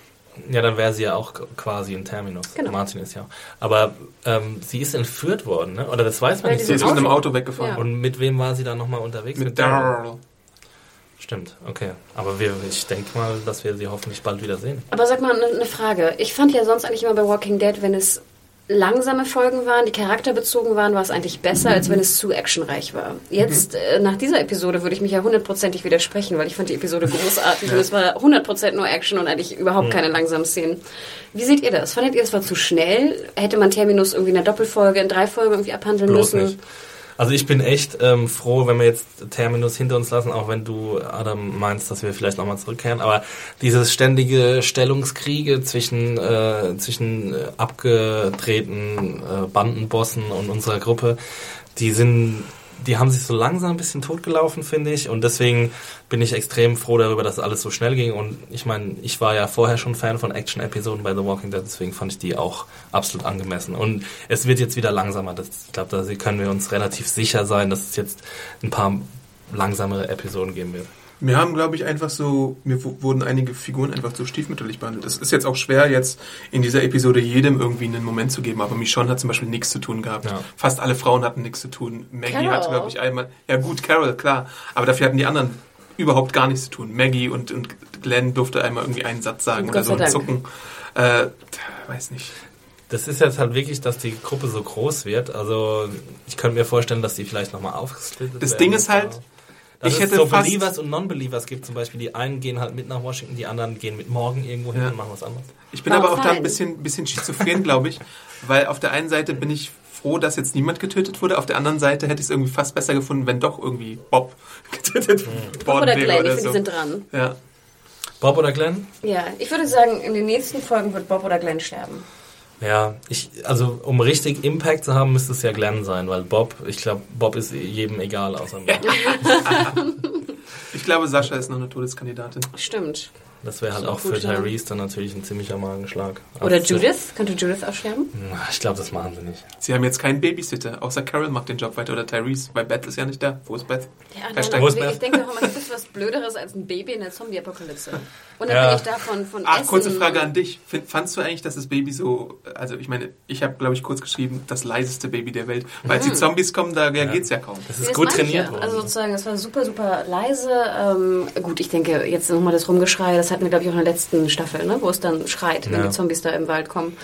Ja, dann wäre sie ja auch quasi im Terminus. Genau. Martin ist ja auch. Aber ähm, sie ist entführt worden, ne? Oder das weiß man Ja, nicht Sie ist mit einem Auto. Weggefahren. Ja. Und mit wem war sie dann nochmal unterwegs? Mit Daryl. Daryl. Stimmt, okay. Aber wir, ich denke mal, dass wir sie hoffentlich bald wieder sehen. Aber sag mal, eine ne Frage. Ich fand ja sonst eigentlich immer bei Walking Dead, wenn es langsame Folgen waren, die charakterbezogen waren, war es eigentlich besser, als wenn es zu actionreich war. Jetzt, äh, nach dieser Episode, würde ich mich ja hundertprozentig widersprechen, weil ich fand die Episode großartig und es war 100% nur Action und eigentlich überhaupt keine langsamen Szenen. Wie seht ihr das? Fandet ihr, es war zu schnell? Hätte man Terminus irgendwie in einer Doppelfolge, in drei Folgen irgendwie abhandeln Bloß müssen? nicht. Also ich bin echt ähm, froh, wenn wir jetzt Terminus hinter uns lassen, auch wenn du, Adam, meinst, dass wir vielleicht nochmal zurückkehren. Aber dieses ständige Stellungskriege zwischen, äh, zwischen äh, abgedrehten äh, Bandenbossen und unserer Gruppe, die sind, die haben sich so langsam ein bisschen totgelaufen, finde ich. Und deswegen bin ich extrem froh darüber, dass alles so schnell ging. Und ich meine, ich war ja vorher schon Fan von Action-Episoden bei The Walking Dead, deswegen fand ich die auch absolut angemessen. Und es wird jetzt wieder langsamer. Das, ich glaube, da können wir uns relativ sicher sein, dass es jetzt ein paar langsamere Episoden geben wird. Mir haben, glaube ich, einfach so, mir wurden einige Figuren einfach so stiefmütterlich behandelt. Es ist jetzt auch schwer, jetzt in dieser Episode jedem irgendwie einen Moment zu geben, aber Michonne hat zum Beispiel nichts zu tun gehabt. Ja. Fast alle Frauen hatten nichts zu tun. Maggie Carol. hatte, glaube ich, einmal, ja gut, Carol, klar, aber dafür hatten die anderen überhaupt gar nichts zu tun. Maggie und, und Glenn durfte einmal irgendwie einen Satz sagen Gott oder so und zucken. Äh, weiß nicht. Das ist jetzt halt wirklich, dass die Gruppe so groß wird. Also ich könnte mir vorstellen, dass die vielleicht nochmal aufgesplittet Das werden. Ding ist halt, Dass ich es hätte so fast- Believers und Non-Believers gibt zum Beispiel. Die einen gehen halt mit nach Washington, die anderen gehen mit morgen irgendwo hin Ja. und machen was anderes. Ich bin War aber auch da ein bisschen, bisschen schizophren, glaube ich, weil auf der einen Seite bin ich froh, dass jetzt niemand getötet wurde, auf der anderen Seite hätte ich es irgendwie fast besser gefunden, wenn doch irgendwie Bob getötet Bob worden oder wäre Glenn, ich oder finde, so. die sind dran. Ja. Bob oder Glenn? Ja, ich würde sagen, in den nächsten Folgen wird Bob oder Glenn sterben. Ja, ich, also um richtig Impact zu haben, müsste es ja Glenn sein, weil Bob, ich glaube, Bob ist jedem egal außer mir. Ich glaube, Sascha ist noch eine Todeskandidatin. Stimmt. Das wäre halt So auch für ja. Tyrese dann natürlich ein ziemlicher Magenschlag. Oder Also, Judith? Könnte Judith auch sterben? Ich glaube, das machen sie nicht. Sie haben jetzt keinen Babysitter, außer Carol macht den Job weiter oder Tyrese, weil Beth ist ja nicht da. Wo ist Beth? Ja, nein, Wo ist aber Beth? ich denke auch immer, gibt es was Blöderes als ein Baby in der Zombie-Apokalypse? Ja. Unabhängig davon von Ach, Essen. kurze Frage an dich. Fandst du eigentlich, dass das Baby so, also ich meine, ich habe, glaube ich, kurz geschrieben, das leiseste Baby der Welt. Weil als die Zombies kommen, da reagiert's ja kaum. Das ist das gut trainiert ja. worden. Also sozusagen, es war super, super leise. Ähm, gut, ich denke, jetzt nochmal das Rumgeschrei, das hatten wir, glaube ich, auch in der letzten Staffel, ne? wo es dann schreit, wenn Ja. die Zombies da im Wald kommen.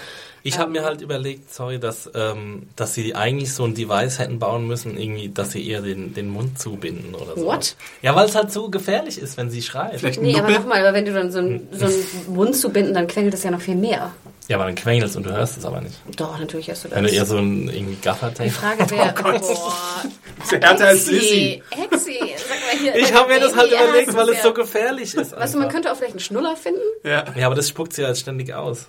Ich habe mir halt überlegt, sorry, dass, ähm, dass sie eigentlich so ein Device hätten bauen müssen, irgendwie, dass sie ihr den, den Mund zubinden oder so. What? Ja, weil es halt so gefährlich ist, wenn sie schreit. Vielleicht ein Nee, aber Nuppel? nochmal, aber wenn du dann so einen, so einen Mund zubinden, dann quengelt das ja noch viel mehr. Ja, aber dann quengelst und du hörst es aber nicht. Doch, natürlich hast du das. Wenn du eher so ein irgendwie gaffer die Frage wäre, boah, Ist härter als Lizzie. Hexi, hier. Ich habe mir das halt überlegt, weil es so gefährlich ist. Weißt du, man könnte auch vielleicht einen Schnuller finden. Ja. Ja, aber das spuckt sie halt ständig aus.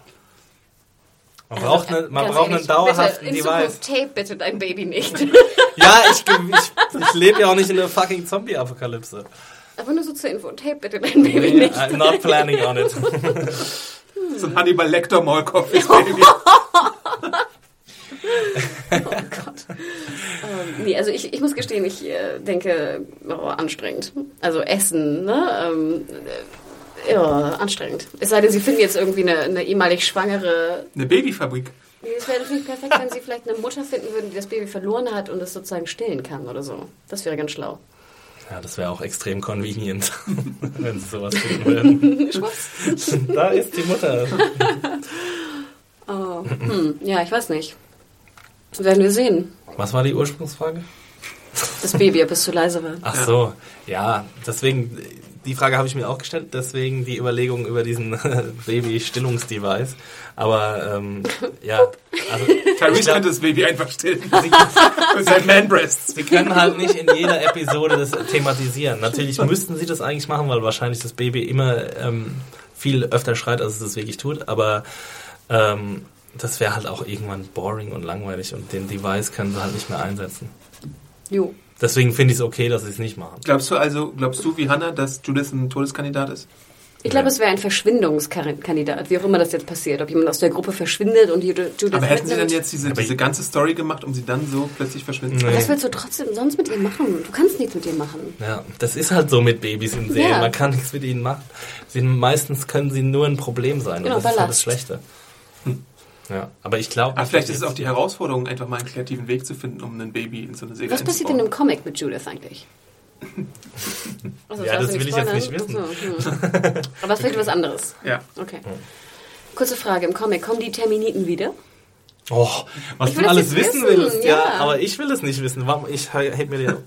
Man braucht, eine, man braucht ehrlich, einen dauerhaften bitte, in Device. Zukunft tape bitte dein Baby nicht. Ja, ich, ich, ich lebe ja auch nicht in einer fucking Zombie-Apokalypse. Aber nur so zur Info, tape bitte dein Baby nicht. I'm not planning on it. So ein Hannibal Lecter Maulkopf ist Baby. Ähm, nee, also ich, ich muss gestehen, ich äh, denke, oh, anstrengend. Also Essen, ne? Ähm, äh, ja, anstrengend. Es sei denn, Sie finden jetzt irgendwie eine, eine ehemalig Schwangere. Eine Babyfabrik. Nee, Es wäre natürlich perfekt, wenn Sie vielleicht eine Mutter finden würden, die das Baby verloren hat und es sozusagen stillen kann oder so. Das wäre ganz schlau. Ja, das wäre auch extrem convenient, wenn sie sowas finden würden. Schwupps. Da ist die Mutter. Oh, hm, ja, ich weiß nicht. Werden wir sehen. Was war die Ursprungsfrage? Das Baby, ob es zu leise war. Ach so, ja, deswegen, die Frage habe ich mir auch gestellt, deswegen die Überlegung über diesen Baby-Stillungsdevice. Aber, ähm, ja, also, Tyrese könnte das Baby einfach stillen. sie, Mit seinen Man-Breasts. sie können halt nicht in jeder Episode das thematisieren. Natürlich müssten sie das eigentlich machen, weil wahrscheinlich das Baby immer ähm, viel öfter schreit, als es das wirklich tut, aber ähm, das wäre halt auch irgendwann boring und langweilig und den Device können sie halt nicht mehr einsetzen. Jo. Deswegen finde ich es okay, dass sie es nicht machen. Glaubst du also, glaubst du wie Hannah, dass Judith ein Todeskandidat ist? Ich glaube, es wäre ein Verschwindungskandidat, wie auch immer das jetzt passiert. Ob jemand aus der Gruppe verschwindet und Judith Judith Aber hätten sie mitnimmt. denn jetzt diese, diese ganze Story gemacht, um sie dann so plötzlich verschwinden zu Nee. Was willst du trotzdem sonst mit ihr machen? Du kannst nichts mit ihr machen. Ja, das ist halt so mit Babys in Serien. Ja. Man kann nichts mit ihnen machen. Sie, meistens können sie nur ein Problem sein. Genau, und das ist halt Ballast. das Schlechte. Ja, aber ich glaube. Aber vielleicht ist es auch die Herausforderung, einfach mal einen kreativen Weg zu finden, um ein Baby in so eine Serie Was passiert denn im Comic mit Judith eigentlich? Also, Ja, das will ich jetzt nicht wissen. So, hm. Aber vielleicht was anderes. Ja. Okay. Kurze Frage, im Comic kommen die Terminiten wieder? Oh, was du alles wissen wissen, willst, ja. ja. Aber ich will es nicht wissen. Warum? Ich heb mir den.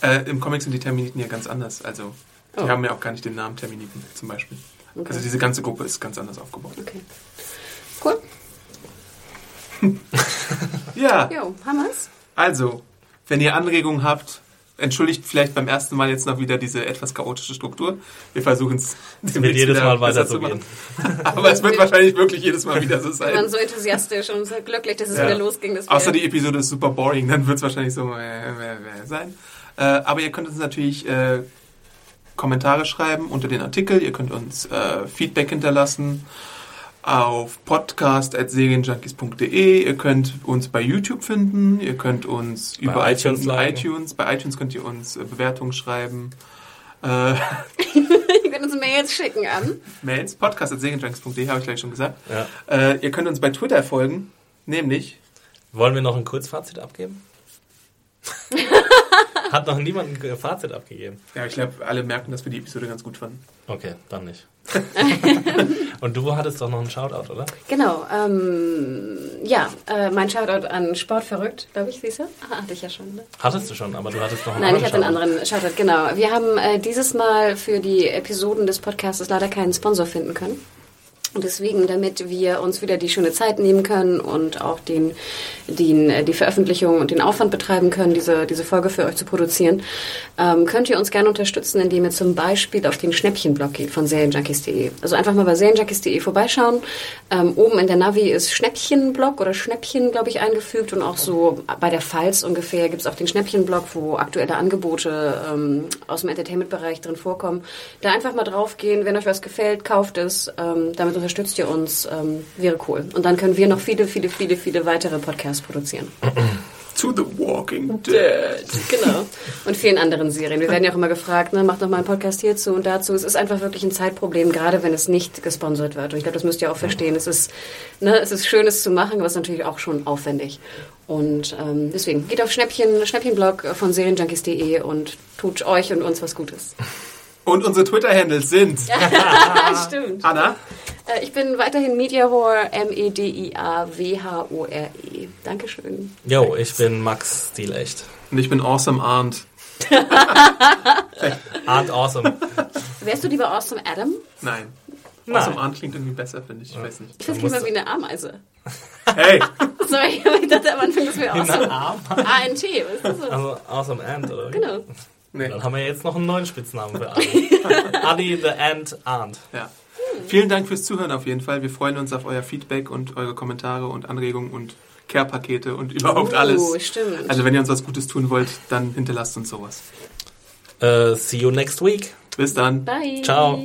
Äh, Im Comic sind die Terminiten ja ganz anders. Also, die Oh. haben ja auch gar nicht den Namen Terminiten zum Beispiel. Also, diese ganze Gruppe ist ganz anders aufgebaut. Okay. Cool. Ja, Jo, haben wir's? also, wenn ihr Anregungen habt, entschuldigt vielleicht beim ersten Mal jetzt noch wieder diese etwas chaotische Struktur. Wir versuchen es Es wird jedes Mal weiterzugehen. Aber es wird wahrscheinlich wirklich jedes Mal wieder so Wir waren sein. so enthusiastisch und so glücklich, dass es Ja. wieder losging. Außer die Episode ist super boring, dann wird es wahrscheinlich so äh, äh, äh, sein. Äh, aber ihr könnt uns natürlich äh, Kommentare schreiben unter den Artikel. Ihr könnt uns äh, Feedback hinterlassen auf podcast.serienjunkies.de. Ihr könnt uns bei YouTube finden. Ihr könnt uns überall iTunes finden. liken. iTunes. Bei iTunes könnt ihr uns äh, Bewertungen schreiben. Äh, Ihr könnt uns Mails schicken an. Mails. Podcast.serienjunkies.de habe ich gleich schon gesagt. Ja. Äh, ihr könnt uns bei Twitter folgen. Nämlich Wollen wir noch ein Kurzfazit abgeben? Hat noch niemand ein Fazit abgegeben. Ja, ich glaube, alle merken, dass wir die Episode ganz gut fanden. Okay, dann nicht. Und du hattest doch noch einen Shoutout, oder? Genau. Ähm, ja, äh, mein Shoutout an Sportverrückt, glaube ich, siehst du? Ah, hatte ich ja schon. Ne? Hattest du schon, aber du hattest noch einen Nein, ich hatte einen anderen Shoutout, genau. Wir haben äh, dieses Mal für die Episoden des Podcasts leider keinen Sponsor finden können. Und deswegen, damit wir uns wieder die schöne Zeit nehmen können und auch den, den, äh, die Veröffentlichung und den Aufwand betreiben können, diese, diese Folge für euch zu produzieren, ähm, könnt ihr uns gerne unterstützen, indem ihr zum Beispiel auf den Schnäppchenblog geht von serienjunkies.de. Also einfach mal bei serienjunkies.de vorbeischauen. Ähm, oben in der Navi ist Schnäppchenblog oder Schnäppchen, glaube ich, eingefügt und auch so bei der Pfalz ungefähr gibt es auch den Schnäppchenblog, wo aktuelle Angebote ähm, aus dem Entertainment-Bereich drin vorkommen. Da einfach mal draufgehen, wenn euch was gefällt, kauft es. Ähm, damit unterstützt ihr uns, ähm, wäre cool. Und dann können wir noch viele, viele, viele, viele weitere Podcasts produzieren. To the Walking Dead. Genau. Und vielen anderen Serien. Wir werden ja auch immer gefragt, ne, macht doch mal einen Podcast hierzu und dazu. Es ist einfach wirklich ein Zeitproblem, gerade wenn es nicht gesponsert wird. Und ich glaube, das müsst ihr auch verstehen. Es ist, ne, es ist schön, es zu machen, aber es ist natürlich auch schon aufwendig. Und ähm, deswegen geht auf Schnäppchen, Schnäppchenblog von serienjunkies.de und tut euch und uns was Gutes. Und unsere Twitter-Handles sind stimmt. Anna. Äh, ich bin weiterhin Mediahore, M-E-D-I-A-W-H-O-R-E. Dankeschön. Jo, ich bin Max Stilecht. Und ich bin Awesome Arndt. Art Awesome. Wärst du lieber Awesome Adam? Nein. Nein. Awesome Arndt klingt irgendwie besser, finde ich. Ich weiß nicht. Ich finde lieber du- wie eine Ameise. Hey! Sorry, aber ich dachte am Anfang, das wäre Awesome. A-N-T, weißt du so? Also Awesome Ant, oder? Genau. Nee. Dann haben wir jetzt noch einen neuen Spitznamen für Adi. Adi the Ant Ant. Ja. Vielen Dank fürs Zuhören auf jeden Fall. Wir freuen uns auf euer Feedback und eure Kommentare und Anregungen und Care-Pakete und überhaupt alles. Oh, stimmt. Also wenn ihr uns was Gutes tun wollt, dann hinterlasst uns sowas. Äh, see you next week. Bis dann. Bye. Ciao.